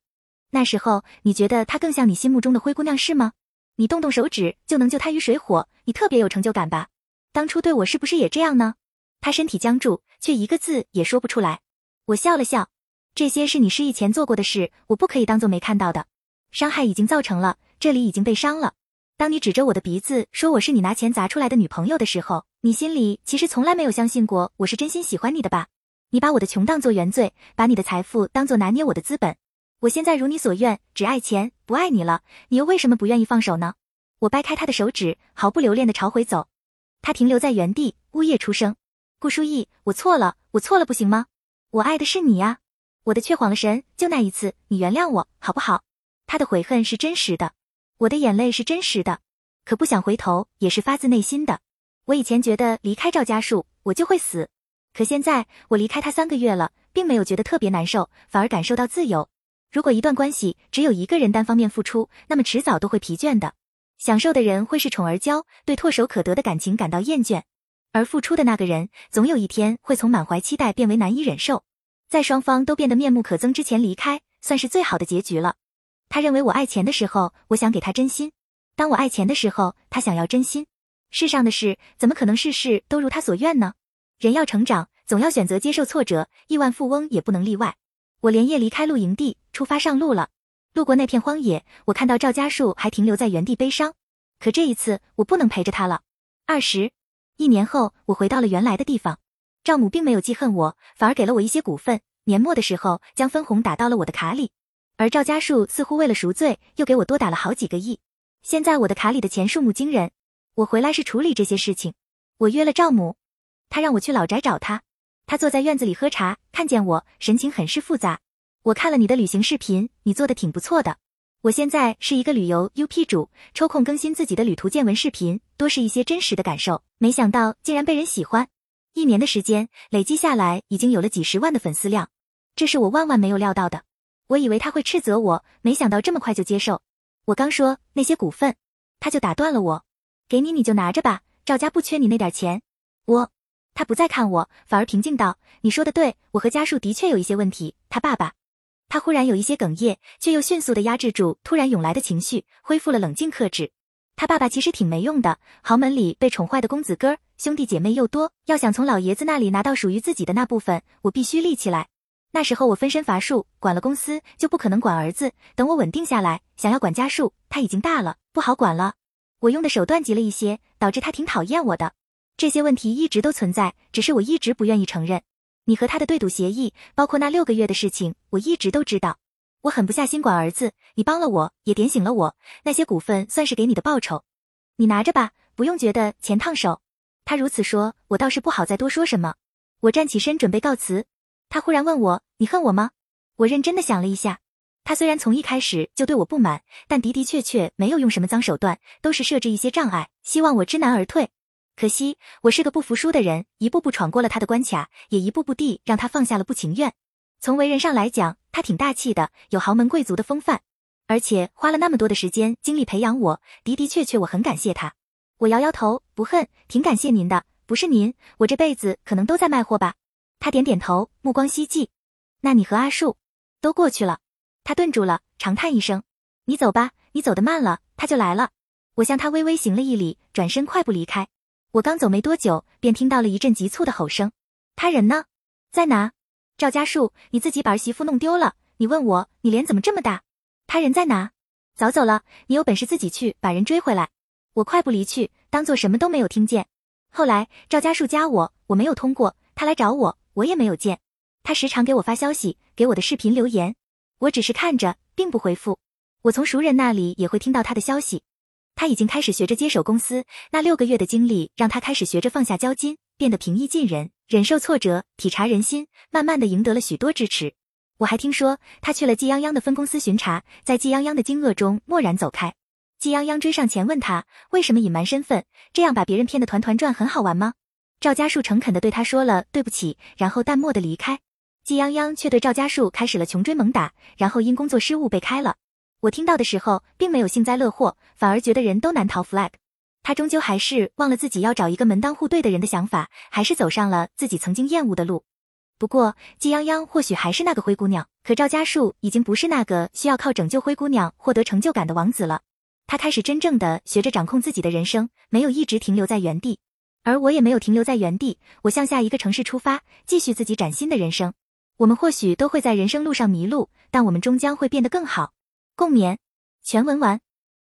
那时候你觉得他更像你心目中的灰姑娘是吗？你动动手指就能救他于水火，你特别有成就感吧？当初对我是不是也这样呢？”他身体僵住，却一个字也说不出来。我笑了笑：“这些是你失忆前做过的事，我不可以当做没看到的。伤害已经造成了，这里已经被伤了。”当你指着我的鼻子说我是你拿钱砸出来的女朋友的时候，你心里其实从来没有相信过我是真心喜欢你的吧？你把我的穷当做原罪，把你的财富当做拿捏我的资本。我现在如你所愿，只爱钱，不爱你了，你又为什么不愿意放手呢？我掰开他的手指，毫不留恋的朝回走。他停留在原地，呜咽出声。顾书意，我错了，我错了，不行吗？我爱的是你呀！我的却晃了神，就那一次，你原谅我好不好？他的悔恨是真实的。我的眼泪是真实的，可不想回头也是发自内心的。我以前觉得离开赵家树我就会死，可现在我离开他三个月了，并没有觉得特别难受，反而感受到自由。如果一段关系只有一个人单方面付出，那么迟早都会疲倦的。享受的人会恃宠而骄，对唾手可得的感情感到厌倦，而付出的那个人总有一天会从满怀期待变为难以忍受。在双方都变得面目可憎之前离开，算是最好的结局了。他认为我爱钱的时候，我想给他真心；当我爱钱的时候，他想要真心。世上的事怎么可能事事都如他所愿呢？人要成长，总要选择接受挫折，亿万富翁也不能例外。我连夜离开露营地，出发上路了。路过那片荒野，我看到赵家树还停留在原地悲伤。可这一次，我不能陪着他了。二十一年后，我回到了原来的地方。赵母并没有记恨我，反而给了我一些股份。年末的时候，将分红打到了我的卡里。而赵家树似乎为了赎罪，又给我多打了好几个亿。现在我的卡里的钱数目惊人。我回来是处理这些事情。我约了赵母，他让我去老宅找他。他坐在院子里喝茶，看见我，神情很是复杂。我看了你的旅行视频，你做的挺不错的。我现在是一个旅游 UP 主，抽空更新自己的旅途见闻视频，多是一些真实的感受。没想到竟然被人喜欢。一年的时间累积下来，已经有了几十万的粉丝量，这是我万万没有料到的。我以为他会斥责我，没想到这么快就接受。我刚说那些股份，他就打断了我：“给你你就拿着吧，赵家不缺你那点钱。”我，他不再看我，反而平静道：“你说的对，我和家树的确有一些问题。”他爸爸，他忽然有一些哽咽，却又迅速的压制住突然涌来的情绪，恢复了冷静克制。他爸爸其实挺没用的，豪门里被宠坏的公子哥，兄弟姐妹又多，要想从老爷子那里拿到属于自己的那部分，我必须立起来。那时候我分身乏术，管了公司就不可能管儿子。等我稳定下来，想要管家树，他已经大了，不好管了。我用的手段急了一些，导致他挺讨厌我的。这些问题一直都存在，只是我一直不愿意承认。你和他的对赌协议，包括那六个月的事情，我一直都知道。我狠不下心管儿子，你帮了我，也点醒了我。那些股份算是给你的报酬，你拿着吧，不用觉得钱烫手。他如此说，我倒是不好再多说什么。我站起身准备告辞。他忽然问我：“你恨我吗？”我认真的想了一下。他虽然从一开始就对我不满，但的的确确没有用什么脏手段，都是设置一些障碍，希望我知难而退。可惜我是个不服输的人，一步步闯过了他的关卡，也一步步地让他放下了不情愿。从为人上来讲，他挺大气的，有豪门贵族的风范，而且花了那么多的时间精力培养我，的的确确我很感谢他。我摇摇头，不恨，挺感谢您的。不是您，我这辈子可能都在卖货吧。他点点头，目光希冀。那你和阿树都过去了。他顿住了，长叹一声：“你走吧，你走得慢了，他就来了。”我向他微微行了一礼，转身快步离开。我刚走没多久，便听到了一阵急促的吼声：“他人呢？在哪？赵家树，你自己把儿媳妇弄丢了？你问我，你脸怎么这么大？他人在哪？早走了。你有本事自己去把人追回来。”我快步离去，当做什么都没有听见。后来赵家树加我，我没有通过，他来找我，我也没有见。他时常给我发消息，给我的视频留言，我只是看着，并不回复。我从熟人那里也会听到他的消息。他已经开始学着接手公司，那六个月的经历让他开始学着放下交金，变得平易近人，忍受挫折，体察人心，慢慢的赢得了许多支持。我还听说他去了季泱泱的分公司巡查，在季泱泱的惊愕中蓦然走开。季泱泱追上前问他为什么隐瞒身份，这样把别人骗得团团转很好玩吗？赵家树诚恳地对他说了对不起，然后淡漠地离开。季泱泱却对赵家树开始了穷追猛打，然后因工作失误被开了。我听到的时候，并没有幸灾乐祸，反而觉得人都难逃 flag。他终究还是忘了自己要找一个门当户对的人的想法，还是走上了自己曾经厌恶的路。不过季泱泱或许还是那个灰姑娘，可赵家树已经不是那个需要靠拯救灰姑娘获得成就感的王子了。他开始真正的学着掌控自己的人生，没有一直停留在原地，而我也没有停留在原地。我向下一个城市出发，继续自己崭新的人生。我们或许都会在人生路上迷路，但我们终将会变得更好。共勉，全文完。